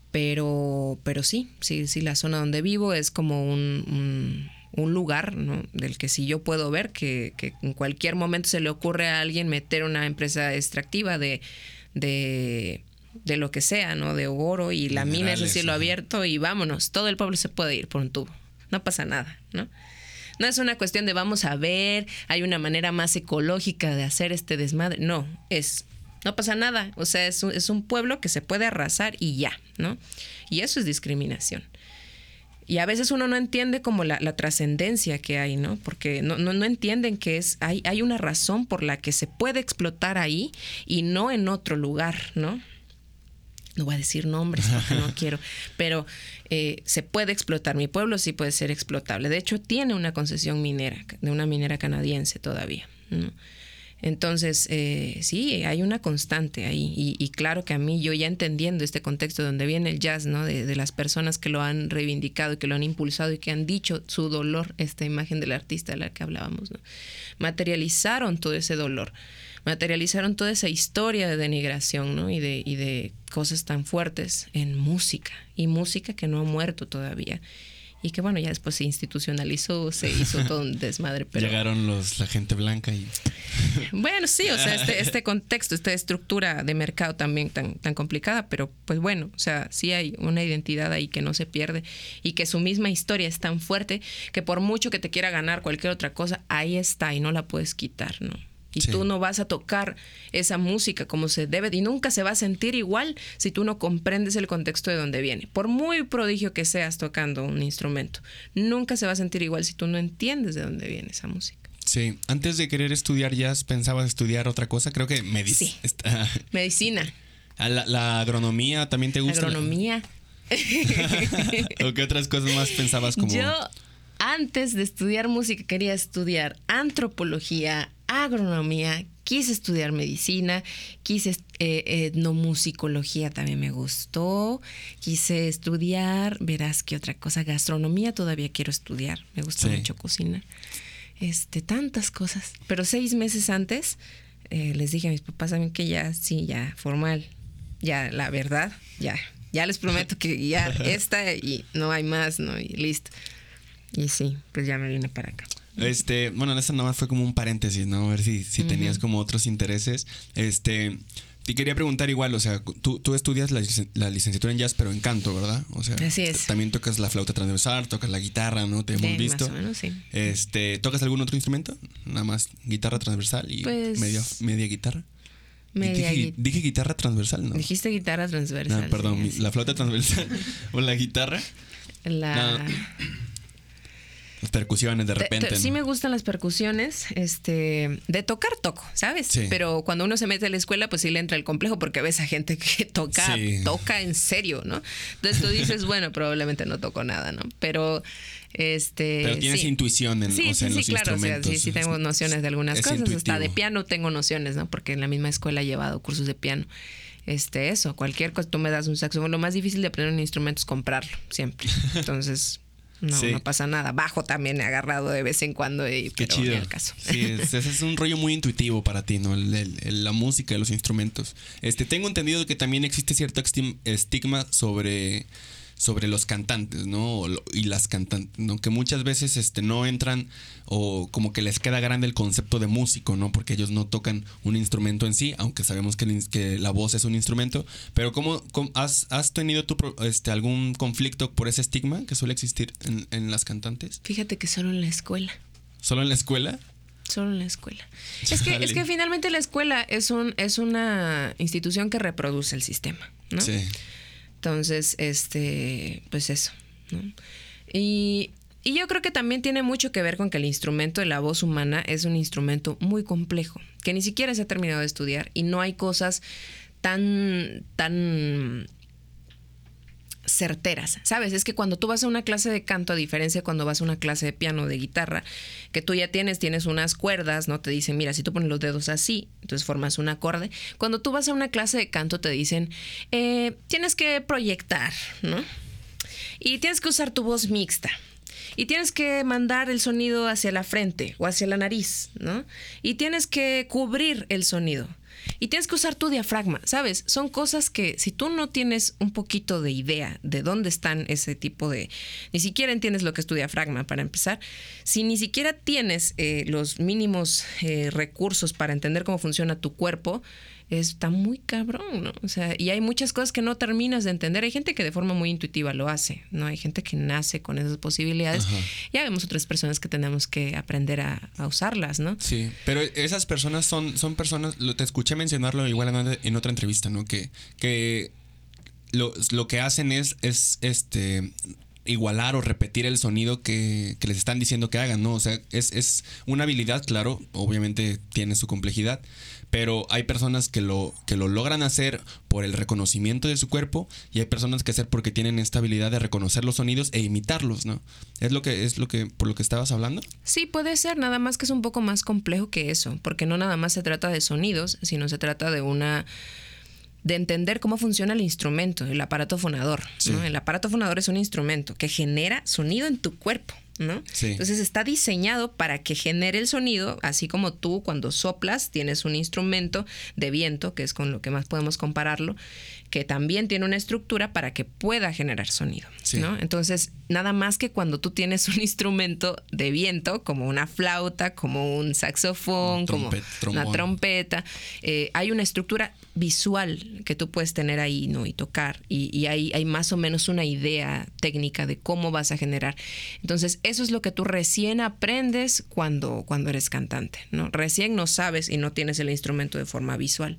Pero, pero sí, sí, sí, la zona donde vivo es como un, un, lugar, ¿no? Del que si yo puedo ver que, que, en cualquier momento se le ocurre a alguien meter una empresa extractiva de, de de lo que sea, ¿no? De oro y la mina es el cielo abierto y vámonos, todo el pueblo se puede ir por un tubo, no pasa nada, ¿no? No es una cuestión de vamos a ver, hay una manera más ecológica de hacer este desmadre, no, es, no pasa nada, o sea, es un, es un pueblo que se puede arrasar y ya, ¿no? Y eso es discriminación. Y a veces uno no entiende como la, la trascendencia que hay, ¿no? Porque no, no, no, entienden que es, hay, hay una razón por la que se puede explotar ahí y no en otro lugar, ¿no? No voy a decir nombres porque no quiero, pero eh, se puede explotar. Mi pueblo sí puede ser explotable. De hecho, tiene una concesión minera, de una minera canadiense todavía. Entonces, eh, sí, hay una constante ahí. Y, claro que a mí, yo ya entendiendo este contexto donde viene el jazz, ¿no? De, de, las personas que lo han reivindicado y que lo han impulsado y que han dicho su dolor, esta imagen del artista de la que hablábamos, ¿no? Materializaron todo ese dolor materializaron toda esa historia de denigración ¿no? y, de, y de cosas tan fuertes en música, y música que no ha muerto todavía. Y que bueno, ya después se institucionalizó, se hizo todo un desmadre. Pero... Llegaron los, la gente blanca y... Bueno, sí, o sea, este, este contexto, esta estructura de mercado también tan, tan complicada, pero pues bueno, o sea, sí hay una identidad ahí que no se pierde y que su misma historia es tan fuerte que por mucho que te quiera ganar cualquier otra cosa, ahí está y no la puedes quitar, ¿no? Y tú no vas a tocar esa música como se debe y nunca se va a sentir igual si tú no comprendes el contexto de donde viene. Por muy prodigio que seas tocando un instrumento, nunca se va a sentir igual si tú no entiendes de dónde viene esa música. Sí, antes de querer estudiar jazz, ¿pensabas estudiar otra cosa? Creo que medicina. Medicina. La, la, agronomía también te gusta? Agronomía. ¿O qué otras cosas más pensabas como...? Yo antes de estudiar música quería estudiar antropología, agronomía, quise estudiar medicina, quise eh, etnomusicología también me gustó, quise estudiar, verás qué otra cosa, gastronomía todavía quiero estudiar, me gusta mucho cocinar, este, tantas cosas, pero seis meses antes eh, les dije a mis papás también que ya, sí, ya, formal, ya, la verdad, ya, ya les prometo que ya esta y no hay más, ¿no? Y listo. Y sí, pues ya me vine para acá. Este, bueno, esta nada más fue como un paréntesis, ¿no? A ver si, si tenías como otros intereses. Este, te quería preguntar igual, o sea, tú, tú estudias la, licenciatura en jazz, pero en canto, ¿verdad? O sea, Así es. también tocas la flauta transversal, tocas la guitarra, ¿no? Te hemos visto. Más o menos, sí. Este, ¿tocas algún otro instrumento? Nada más guitarra transversal y pues, media, media guitarra. Media dije, dije, guitarra transversal, ¿no? Dijiste guitarra transversal. No, perdón, la flauta transversal o la guitarra. La Las percusiones de repente. Sí me gustan las percusiones, este, de tocar toco, ¿sabes? Pero cuando uno se mete a la escuela, pues sí le entra el complejo porque ves a gente que toca, toca en serio, ¿no? Entonces tú dices, bueno, probablemente no toco nada, ¿no? Pero este, Pero tienes intuición en, sí, sí, sí, claro, sí, sí tengo nociones de algunas cosas. Hasta de piano tengo nociones, ¿no? Porque en la misma escuela he llevado cursos de piano. Este, eso, cualquier cosa, tú me das un saxofón. Lo más difícil de aprender un instrumento es comprarlo, siempre. Entonces, no, no pasa nada. Bajo también he agarrado de vez en cuando, y, Qué chido. el caso. Sí, ese es un rollo muy intuitivo para ti, ¿no? la música, los instrumentos. Este, tengo entendido que también existe cierto estigma sobre sobre los cantantes, ¿no? Y las cantantes, ¿no? Que muchas veces este, no entran o como que les queda grande el concepto de músico, ¿no? Porque ellos no tocan un instrumento en sí, aunque sabemos que, que la voz es un instrumento. Pero ¿cómo, has, has, tenido tú este, algún conflicto por ese estigma que suele existir en, en las cantantes? Fíjate que solo en la escuela. ¿Solo en la escuela? Solo en la escuela. Es que, es que finalmente la escuela es, un, es una institución que reproduce el sistema, ¿no? Sí. Entonces, este, pues eso. Y, y yo creo que también tiene mucho que ver con que el instrumento de la voz humana es un instrumento muy complejo, que ni siquiera se ha terminado de estudiar y no hay cosas tan, tan certeras, ¿sabes? Es que cuando tú vas a una clase de canto, a diferencia de cuando vas a una clase de piano, de guitarra, que tú ya tienes, tienes unas cuerdas, ¿no? Te dicen, mira, si tú pones los dedos así, entonces formas un acorde. Cuando tú vas a una clase de canto, te dicen, eh, tienes que proyectar, ¿no? Y tienes que usar tu voz mixta. Y tienes que mandar el sonido hacia la frente o hacia la nariz, ¿no? Y tienes que cubrir el sonido. Y tienes que usar tu diafragma, ¿sabes? Son cosas que si tú no tienes un poquito de idea de dónde están ese tipo de... Ni siquiera entiendes lo que es tu diafragma para empezar. Si ni siquiera tienes eh, los mínimos eh, recursos para entender cómo funciona tu cuerpo, está muy cabrón, ¿no? O sea, y hay muchas cosas que no terminas de entender. Hay gente que de forma muy intuitiva lo hace, ¿no? Hay gente que nace con esas posibilidades. Ya vemos otras personas que tenemos que aprender a, usarlas, ¿no? Sí, pero esas personas son, son personas, lo, te escuché mencionarlo igual en, otra entrevista, ¿no? Que, que lo, lo que hacen es, es este igualar o repetir el sonido que, que, les están diciendo que hagan, ¿no? O sea, es, es una habilidad, claro, obviamente tiene su complejidad, pero hay personas que lo, que lo logran hacer por el reconocimiento de su cuerpo y hay personas que hacer porque tienen esta habilidad de reconocer los sonidos e imitarlos, ¿no? ¿Es lo que es lo que por lo que estabas hablando? Sí, puede ser, nada más que es un poco más complejo que eso, porque no nada más se trata de sonidos, sino se trata de una de entender cómo funciona el instrumento, el aparato fonador. El aparato fonador es un instrumento que genera sonido en tu cuerpo. ¿No? Entonces está diseñado para que genere el sonido, así como tú cuando soplas tienes un instrumento de viento, que es con lo que más podemos compararlo, que también tiene una estructura para que pueda generar sonido, ¿no? Entonces, nada más que cuando tú tienes un instrumento de viento, como una flauta, como un saxofón, como una trompeta, eh, hay una estructura visual que tú puedes tener ahí, ¿no? Y tocar, y, hay, más o menos una idea técnica de cómo vas a generar. Entonces, eso es lo que tú recién aprendes cuando, cuando eres cantante, ¿no? Recién no sabes y no tienes el instrumento de forma visual.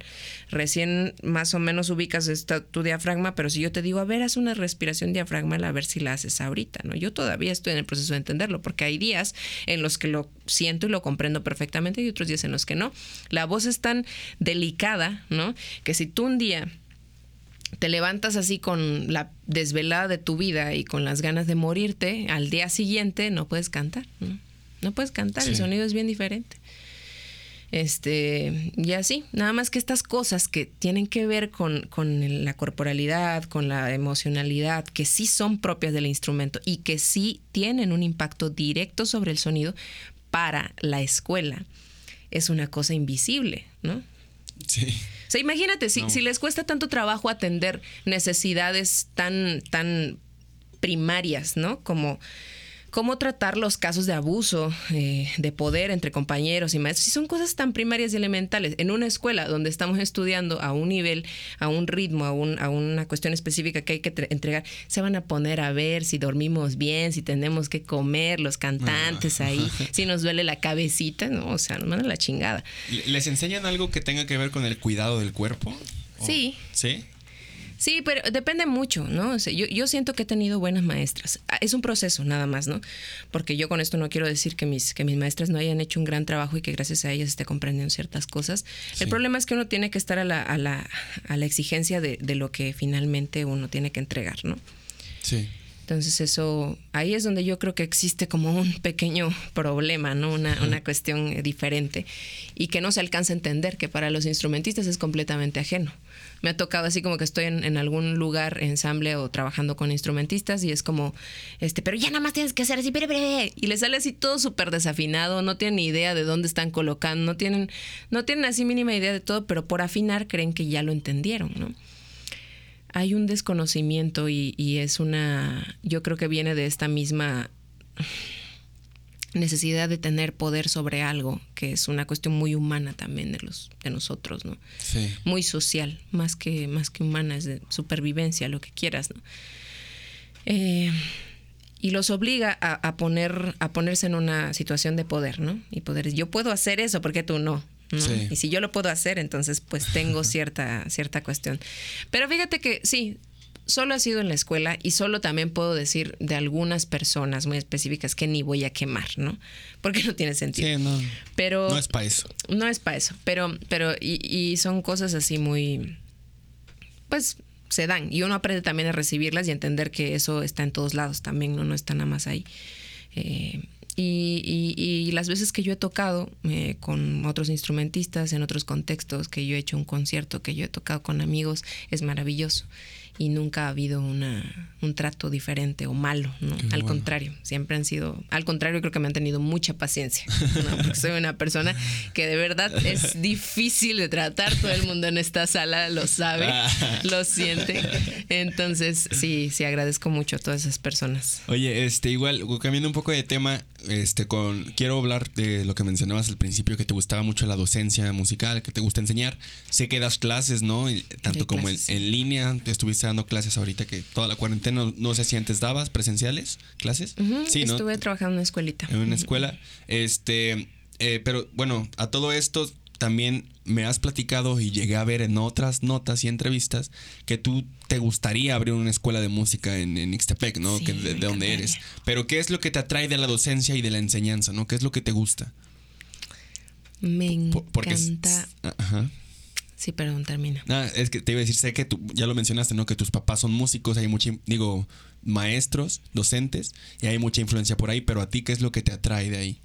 Recién más o menos ubicas tu diafragma, pero si yo te digo, a ver, haz una respiración diafragmal, a ver si la haces ahorita, ¿no? Yo todavía estoy en el proceso de entenderlo, porque hay días en los que lo siento y lo comprendo perfectamente y otros días en los que no. La voz es tan delicada, ¿no? Que si tú un día te levantas así con la desvelada de tu vida y con las ganas de morirte, al día siguiente no puedes cantar, ¿no? No puedes cantar, el sonido es bien diferente. Este, y así, nada más que estas cosas que tienen que ver con, con la corporalidad, con la emocionalidad, que sí son propias del instrumento y que sí tienen un impacto directo sobre el sonido para la escuela, es una cosa invisible, ¿no? Sí. O sea, imagínate, si, si les cuesta tanto trabajo atender necesidades tan, tan primarias, ¿no? Como cómo tratar los casos de abuso eh, de poder entre compañeros y maestros. Si son cosas tan primarias y elementales en una escuela donde estamos estudiando a un nivel, a un ritmo, a, un, a una cuestión específica que hay que entregar, se van a poner a ver si dormimos bien, si tenemos que comer, los cantantes ahí, si nos duele la cabecita, ¿no? O sea, nos mandan la chingada. ¿Les enseñan algo que tenga que ver con el cuidado del cuerpo? Sí. ¿Sí? Sí, pero depende mucho, ¿no? yo, yo, siento que he tenido buenas maestras. Ah, es un proceso nada más, ¿no? Porque yo con esto no quiero decir que mis, que mis maestras no hayan hecho un gran trabajo y que gracias a ellas esté comprendiendo ciertas cosas. El problema es que uno tiene que estar a la, a la, a la exigencia de, de lo que finalmente uno tiene que entregar, ¿no? Sí. Entonces eso, ahí es donde yo creo que existe como un pequeño problema, ¿no? Una, una cuestión diferente y que no se alcanza a entender, que para los instrumentistas es completamente ajeno. Me ha tocado así como que estoy en, algún lugar, ensamble o trabajando con instrumentistas y es como, este, pero ya nada más tienes que hacer así, breve, y le sale así todo súper desafinado, no tienen ni idea de dónde están colocando, no tienen, no tienen así mínima idea de todo, pero por afinar creen que ya lo entendieron, ¿no? hay un desconocimiento y, es una, yo creo que viene de esta misma necesidad de tener poder sobre algo, que es una cuestión muy humana también de los de nosotros, ¿no? Sí. Muy social, más que más que humana, es de supervivencia, lo que quieras, ¿no? Eh, y los obliga a, poner a ponerse en una situación de poder, ¿no? Y poder, yo puedo hacer eso, porque tú no? Y si yo lo puedo hacer, entonces pues tengo cierta, cierta cuestión. Pero fíjate que sí, solo ha sido en la escuela y solo también puedo decir de algunas personas muy específicas que ni voy a quemar, ¿no? Porque no tiene sentido. Sí, no. Pero, no es para eso. No es para eso. Pero, pero, y, y son cosas así muy, pues se dan. Y uno aprende también a recibirlas y entender que eso está en todos lados también, no, no está nada más ahí. Eh, y, las veces que yo he tocado eh, con otros instrumentistas en otros contextos, que yo he hecho un concierto, que yo he tocado con amigos, es maravilloso y nunca ha habido una, un trato diferente o malo, ¿no? al contrario, siempre han sido, al contrario creo que me han tenido mucha paciencia, porque soy una persona que de verdad es difícil de tratar, todo el mundo en esta sala lo sabe, lo siente, entonces sí, sí agradezco mucho a todas esas personas. Oye, este igual, cambiando un poco de tema, este con quiero hablar de lo que mencionabas al principio, que te gustaba mucho la docencia musical, que te gusta enseñar, sé que das clases, ¿no? Tanto como en, en línea, estuviste dando clases ahorita que toda la cuarentena, no, sé si antes dabas presenciales, clases. sí, Estuve trabajando en una escuelita. En una escuela. Este, eh, pero bueno, a todo esto también me has platicado y llegué a ver en otras notas y entrevistas que tú te gustaría abrir una escuela de música en, en Ixtepec, ¿no? que de, de donde eres. Pero ¿qué es lo que te atrae de la docencia y de la enseñanza, ¿no? ¿Qué es lo que te gusta? Me encanta. Ajá. Sí, perdón, termina. Ah, es que te iba a decir, sé que tú, ya lo mencionaste, ¿no? Que tus papás son músicos, hay mucha, digo, maestros, docentes, y hay mucha influencia por ahí, pero a ti, ¿qué es lo que te atrae de ahí?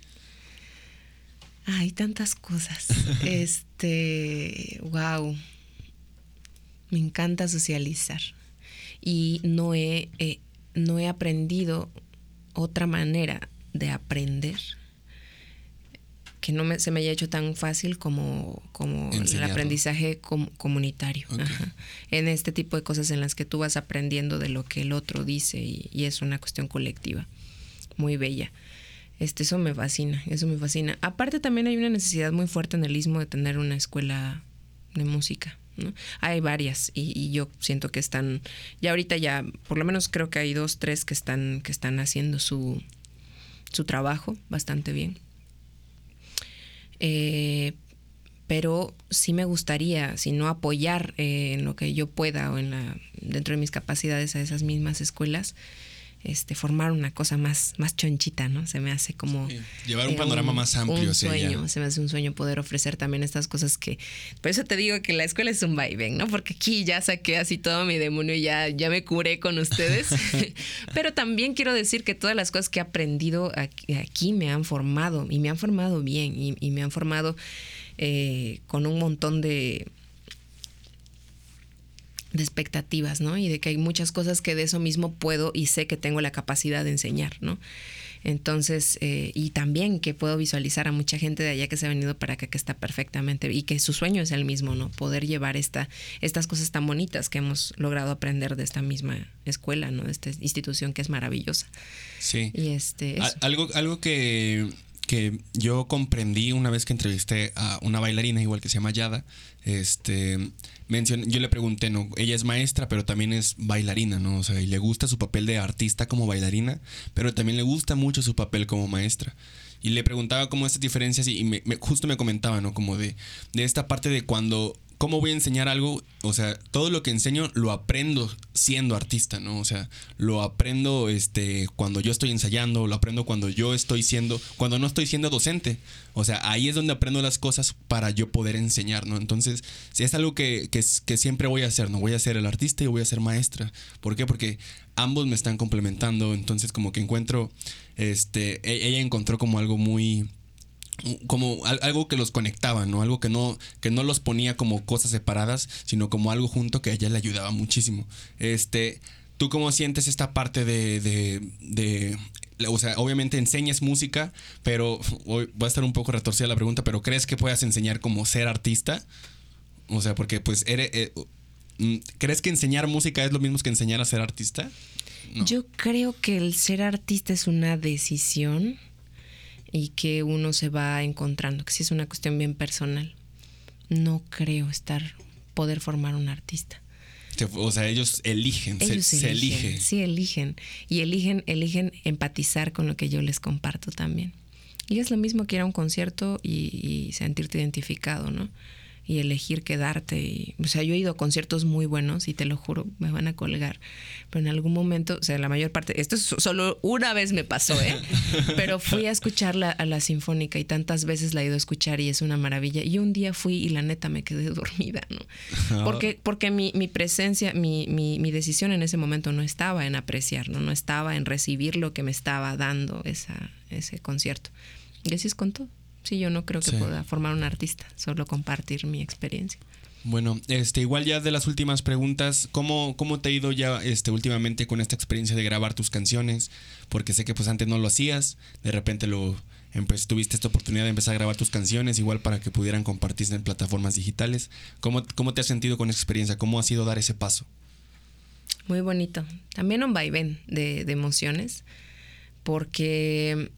Hay tantas cosas. este, wow. Me encanta socializar. Y no he, eh, no he aprendido otra manera de aprender que no me, se me haya hecho tan fácil como, como el aprendizaje comunitario. En este tipo de cosas en las que tú vas aprendiendo de lo que el otro dice y, es una cuestión colectiva muy bella. Este, eso me fascina, eso me fascina. Aparte también hay una necesidad muy fuerte en el istmo de tener una escuela de música. ¿no? Hay varias y, y, yo siento que están, ya ahorita ya, por lo menos creo que hay dos, tres que están, que están haciendo su, su trabajo bastante bien. Eh, pero sí me gustaría, si no apoyar eh, en lo que yo pueda o en la, dentro de mis capacidades a esas mismas escuelas, este, formar una cosa más, más chonchita, ¿no? Se me hace como... Llevar un eh, panorama más amplio. Un sueño, se me hace un sueño poder ofrecer también estas cosas que... Por eso te digo que la escuela es un vaivén, ¿no? Porque aquí ya saqué así todo mi demonio y ya, ya me curé con ustedes. Pero también quiero decir que todas las cosas que he aprendido aquí, me han formado y me han formado bien y, me han formado eh, con un montón de de expectativas, ¿no? Y de que hay muchas cosas que de eso mismo puedo y sé que tengo la capacidad de enseñar, ¿no? Entonces, eh, y también que puedo visualizar a mucha gente de allá que se ha venido para acá que está perfectamente y que su sueño es el mismo, ¿no? Poder llevar esta, estas cosas tan bonitas que hemos logrado aprender de esta misma escuela, ¿no? De esta institución que es maravillosa. Sí. Y este. Algo, algo que que yo comprendí una vez que entrevisté a una bailarina igual que se llama Yada, este, yo le pregunté, no, ella es maestra, pero también es bailarina, ¿no? O sea, y le gusta su papel de artista como bailarina, pero también le gusta mucho su papel como maestra. Y le preguntaba cómo estas diferencias y me, justo me comentaba, ¿no? Como de, de esta parte de cuando, ¿cómo voy a enseñar algo? O sea, todo lo que enseño lo aprendo siendo artista, ¿no? O sea, lo aprendo este, cuando yo estoy ensayando, lo aprendo cuando yo estoy siendo, cuando no estoy siendo docente. O sea, ahí es donde aprendo las cosas para yo poder enseñar, ¿no? Entonces, si es algo que, que, siempre voy a hacer, ¿no? Voy a ser el artista y voy a ser maestra. ¿Por qué? Porque ambos me están complementando, entonces como que encuentro, este, e, ella encontró como algo muy como algo que los conectaba, ¿no? Algo que no, que no los ponía como cosas separadas, sino como algo junto que a ella le ayudaba muchísimo. Este, ¿tú cómo sientes esta parte de, de, de o sea, obviamente enseñas música, pero hoy va a estar un poco retorcida la pregunta, pero ¿crees que puedas enseñar como ser artista? O sea, porque pues eres, eh, mm, ¿crees que enseñar música es lo mismo que enseñar a ser artista? Yo creo que el ser artista es una decisión y que uno se va encontrando, que sí es una cuestión bien personal. No creo estar, poder formar un artista. O sea, ellos eligen, se, eligen, Sí, eligen. Y eligen, eligen empatizar con lo que yo les comparto también. Y es lo mismo que ir a un concierto y, y sentirte identificado, ¿no? Y elegir quedarte. Y, o sea, yo he ido a conciertos muy buenos y te lo juro, me van a colgar. Pero en algún momento, o sea, la mayor parte, esto es solo una vez me pasó, ¿eh? Pero fui a escucharla a la sinfónica y tantas veces la he ido a escuchar y es una maravilla. Y un día fui y la neta me quedé dormida, ¿no? Porque, porque mi, mi presencia, mi, mi, mi, decisión en ese momento no estaba en apreciar, ¿no? No estaba en recibir lo que me estaba dando esa, ese concierto. Y así es con todo. Sí, yo no creo que pueda formar un artista, solo compartir mi experiencia. Bueno, este, igual ya de las últimas preguntas, ¿cómo, cómo te ha ido ya este, últimamente con esta experiencia de grabar tus canciones? Porque sé que pues antes no lo hacías, de repente lo tuviste esta oportunidad de empezar a grabar tus canciones, igual para que pudieran compartirse en plataformas digitales. ¿Cómo, cómo te has sentido con esa experiencia? ¿Cómo ha sido dar ese paso? Muy bonito. También un vaivén de, de emociones, porque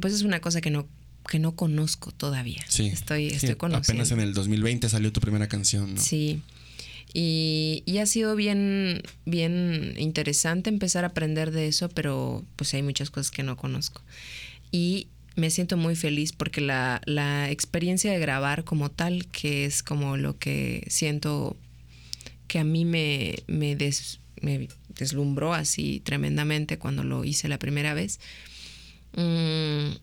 pues es una cosa que no que no conozco todavía. Sí. Estoy, estoy conociendo. Apenas en el 2020 salió tu primera canción, ¿no? Sí. Y, y, ha sido bien, bien interesante empezar a aprender de eso, pero pues hay muchas cosas que no conozco. Y me siento muy feliz porque la, la experiencia de grabar como tal, que es como lo que siento que a mí me, me, me deslumbró así tremendamente cuando lo hice la primera vez. Mmm,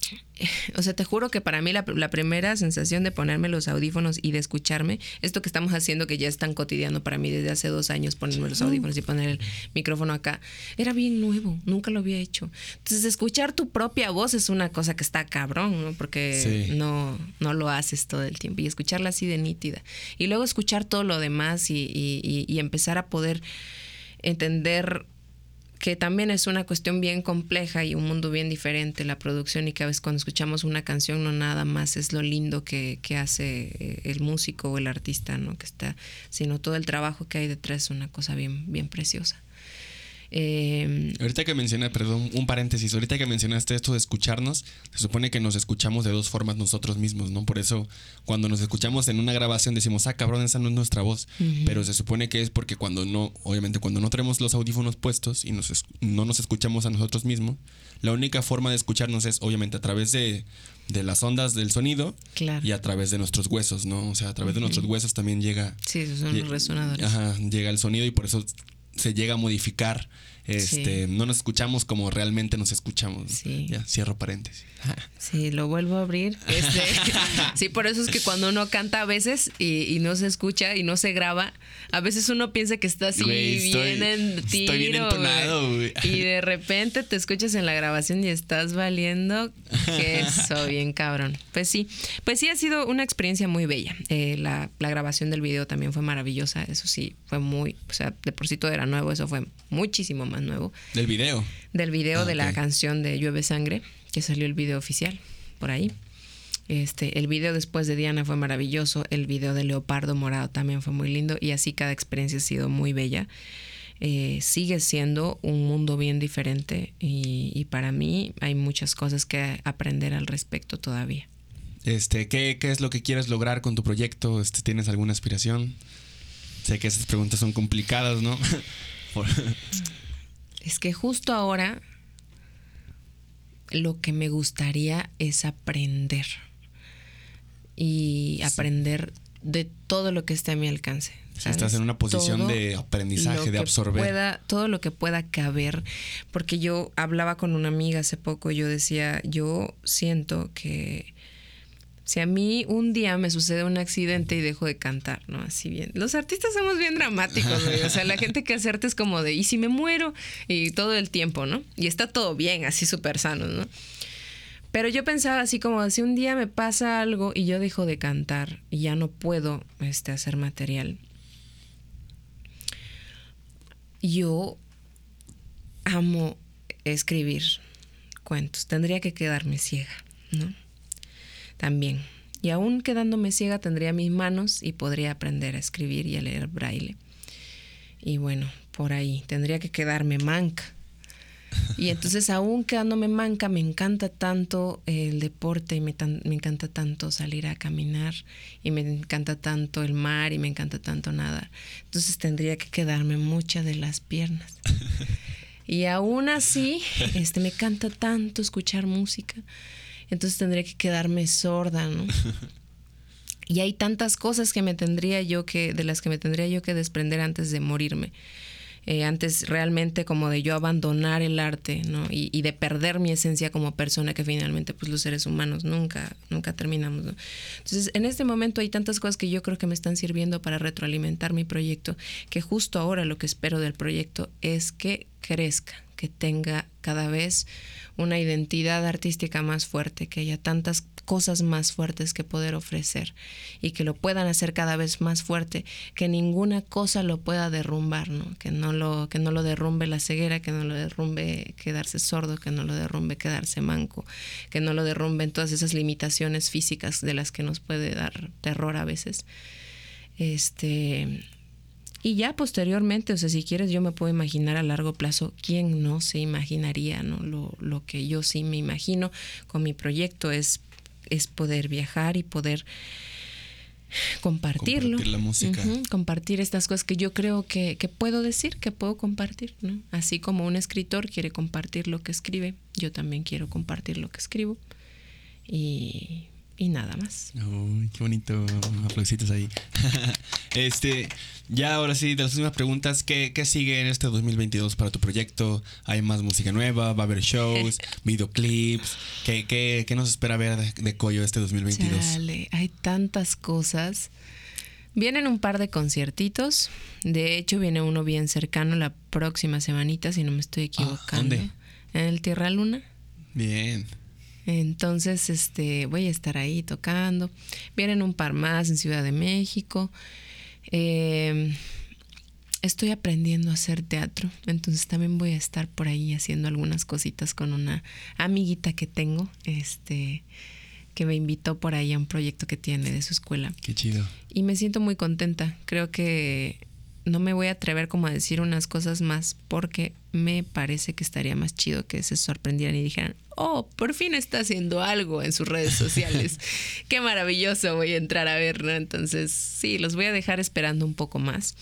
o sea, te juro que para mí la, primera sensación de ponerme los audífonos y de escucharme, esto que estamos haciendo que ya es tan cotidiano para mí desde hace dos años, ponerme los audífonos y poner el micrófono acá, era bien nuevo, nunca lo había hecho. Entonces, escuchar tu propia voz es una cosa que está cabrón, ¿no? Porque no, no lo haces todo el tiempo y escucharla así de nítida. Y luego escuchar todo lo demás y, y empezar a poder entender que también es una cuestión bien compleja y un mundo bien diferente, la producción y que a veces cuando escuchamos una canción no nada más es lo lindo que, que hace eh, el músico o el artista, ¿no? Que está, sino todo el trabajo que hay detrás es una cosa bien, bien preciosa. Eh, ahorita que mencioné, perdón, un paréntesis, ahorita que mencionaste esto de escucharnos, se supone que nos escuchamos de dos formas nosotros mismos, ¿no? Por eso cuando nos escuchamos en una grabación decimos, ah, cabrón, esa no es nuestra voz, pero se supone que es porque cuando no, obviamente cuando no tenemos los audífonos puestos y nos, no nos escuchamos a nosotros mismos, la única forma de escucharnos es obviamente a través de, de las ondas del sonido y a través de nuestros huesos, ¿no? O sea, a través de nuestros huesos también llega... Sí, son los resonadores. Ajá, llega el sonido y por eso se llega a modificar. Este, no nos escuchamos como realmente nos escuchamos. Sí. Ya, cierro paréntesis. Sí, lo vuelvo a abrir. Este, sí, por eso es que cuando uno canta a veces y, no se escucha y no se graba, a veces uno piensa que está así bien en tiro. Estoy bien entonado. Y de repente te escuchas en la grabación y estás valiendo queso, bien cabrón. Pues sí, pues sí ha sido una experiencia muy bella. Eh, la, la grabación del video también fue maravillosa. Eso sí, fue muy, o sea, de por sí todo era nuevo, eso fue muchísimo más nuevo. ¿Del video? Del video ah, de la canción de Llueve Sangre que salió el video oficial por ahí. Este, el video después de Diana fue maravilloso, el video de Leopardo Morado también fue muy lindo y así cada experiencia ha sido muy bella. Eh, sigue siendo un mundo bien diferente y, para mí hay muchas cosas que aprender al respecto todavía. Este, ¿qué, ¿Qué es lo que quieres lograr con tu proyecto? Este, ¿Tienes alguna aspiración? Sé que esas preguntas son complicadas, ¿no? es que justo ahora lo que me gustaría es aprender. Y aprender de todo lo que esté a mi alcance. estás en una posición de aprendizaje, de absorber. Pueda, todo lo que pueda caber. Porque yo hablaba con una amiga hace poco, yo decía, yo siento que si a mí un día me sucede un accidente y dejo de cantar, ¿no? Así bien. Los artistas somos bien dramáticos, güey. O sea, la gente que hace arte es como de, ¿y si me muero? Y todo el tiempo, ¿no? Y está todo bien, así súper sano, ¿no? Pero yo pensaba así como, si un día me pasa algo y yo dejo de cantar y ya no puedo este, hacer material, yo amo escribir cuentos. Tendría que quedarme ciega, ¿no? También. Y aún quedándome ciega tendría mis manos y podría aprender a escribir y a leer braille. Y bueno, por ahí tendría que quedarme manca. Y entonces aún quedándome manca me encanta tanto el deporte y me, me, encanta tanto salir a caminar y me encanta tanto el mar y me encanta tanto nada. Entonces tendría que quedarme muchas de las piernas. Y aún así, este, me encanta tanto escuchar música entonces tendría que quedarme sorda, ¿no? Y hay tantas cosas que me tendría yo que, de las que me tendría yo que desprender antes de morirme. Eh, antes realmente como de yo abandonar el arte, ¿no? Y, y, de perder mi esencia como persona que finalmente pues los seres humanos nunca, nunca terminamos, ¿no? Entonces en este momento hay tantas cosas que yo creo que me están sirviendo para retroalimentar mi proyecto, que justo ahora lo que espero del proyecto es que crezca, que tenga cada vez una identidad artística más fuerte, que haya tantas cosas más fuertes que poder ofrecer y que lo puedan hacer cada vez más fuerte, que ninguna cosa lo pueda derrumbar, ¿no? Que no lo que no lo derrumbe la ceguera, que no lo derrumbe quedarse sordo, que no lo derrumbe quedarse manco, que no lo derrumben todas esas limitaciones físicas de las que nos puede dar terror a veces. Este, y ya posteriormente, o sea, si quieres, yo me puedo imaginar a largo plazo quién no se imaginaría, ¿no? Lo, lo que yo sí me imagino con mi proyecto es, es poder viajar y poder compartirlo. Compartir la música. compartir estas cosas que yo creo que, que, puedo decir, que puedo compartir, ¿no? Así como un escritor quiere compartir lo que escribe, yo también quiero compartir lo que escribo. Y y nada más. Uy, qué bonito, aplausitos ahí. este, ya ahora sí, de las últimas preguntas, ¿qué, ¿qué, sigue en este 2022 para tu proyecto? ¿Hay más música nueva? ¿Va a haber shows, videoclips? ¿Qué, qué, qué nos espera ver de, de Coyo este 2022? Dale, hay tantas cosas. Vienen un par de conciertitos. De hecho, viene uno bien cercano la próxima semanita, si no me estoy ah, equivocando. ¿Dónde? En el Tierra Luna. Bien. Entonces, este, voy a estar ahí tocando. Vienen un par más en Ciudad de México. Em, estoy aprendiendo a hacer teatro, entonces también voy a estar por ahí haciendo algunas cositas con una amiguita que tengo, este, que me invitó por ahí a un proyecto que tiene de su escuela. Qué chido. Y me siento muy contenta. Creo que no me voy a atrever como a decir unas cosas más porque me parece que estaría más chido que se sorprendieran y dijeran, oh, por fin está haciendo algo en sus redes sociales. Qué maravilloso, voy a entrar a ver, ¿no? Entonces, sí, los voy a dejar esperando un poco más.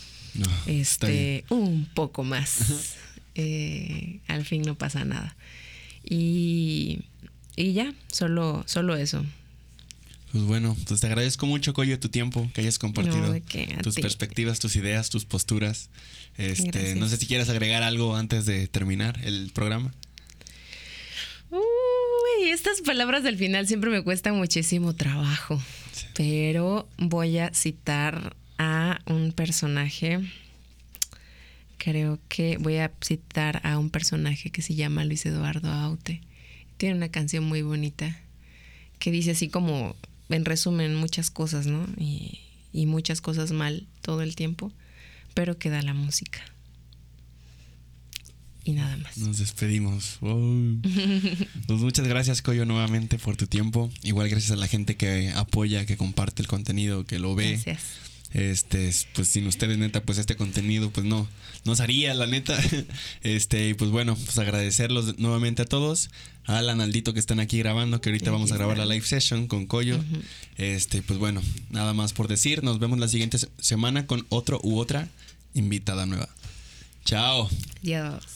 este, un poco más. Eh, al fin no pasa nada. Y, y ya, solo, solo eso. Pues bueno, pues te agradezco mucho, Coyo, tu tiempo, que hayas compartido tus perspectivas, tus ideas, tus posturas. Este, no sé si quieres agregar algo antes de terminar el programa. Uy, estas palabras del final siempre me cuestan muchísimo trabajo. Pero voy a citar a un personaje. Creo que voy a citar a un personaje que se llama Luis Eduardo Aute. Tiene una canción muy bonita que dice así como en resumen, muchas cosas, ¿no? Y, y muchas cosas mal todo el tiempo, pero queda la música. Y nada más. Nos despedimos. pues muchas gracias, Coyo, nuevamente por tu tiempo. Igual gracias a la gente que apoya, que comparte el contenido, que lo ve. Gracias. Este, pues sin ustedes, neta, pues este contenido, pues no, no haría, la neta. Este, y pues bueno, pues agradecerlos nuevamente a todos. A Alan, Aldito que están aquí grabando, que ahorita vamos a grabar la live session con Coyo. Este, pues bueno, nada más por decir. Nos vemos la siguiente semana con otro u otra invitada nueva. Chao. Adiós.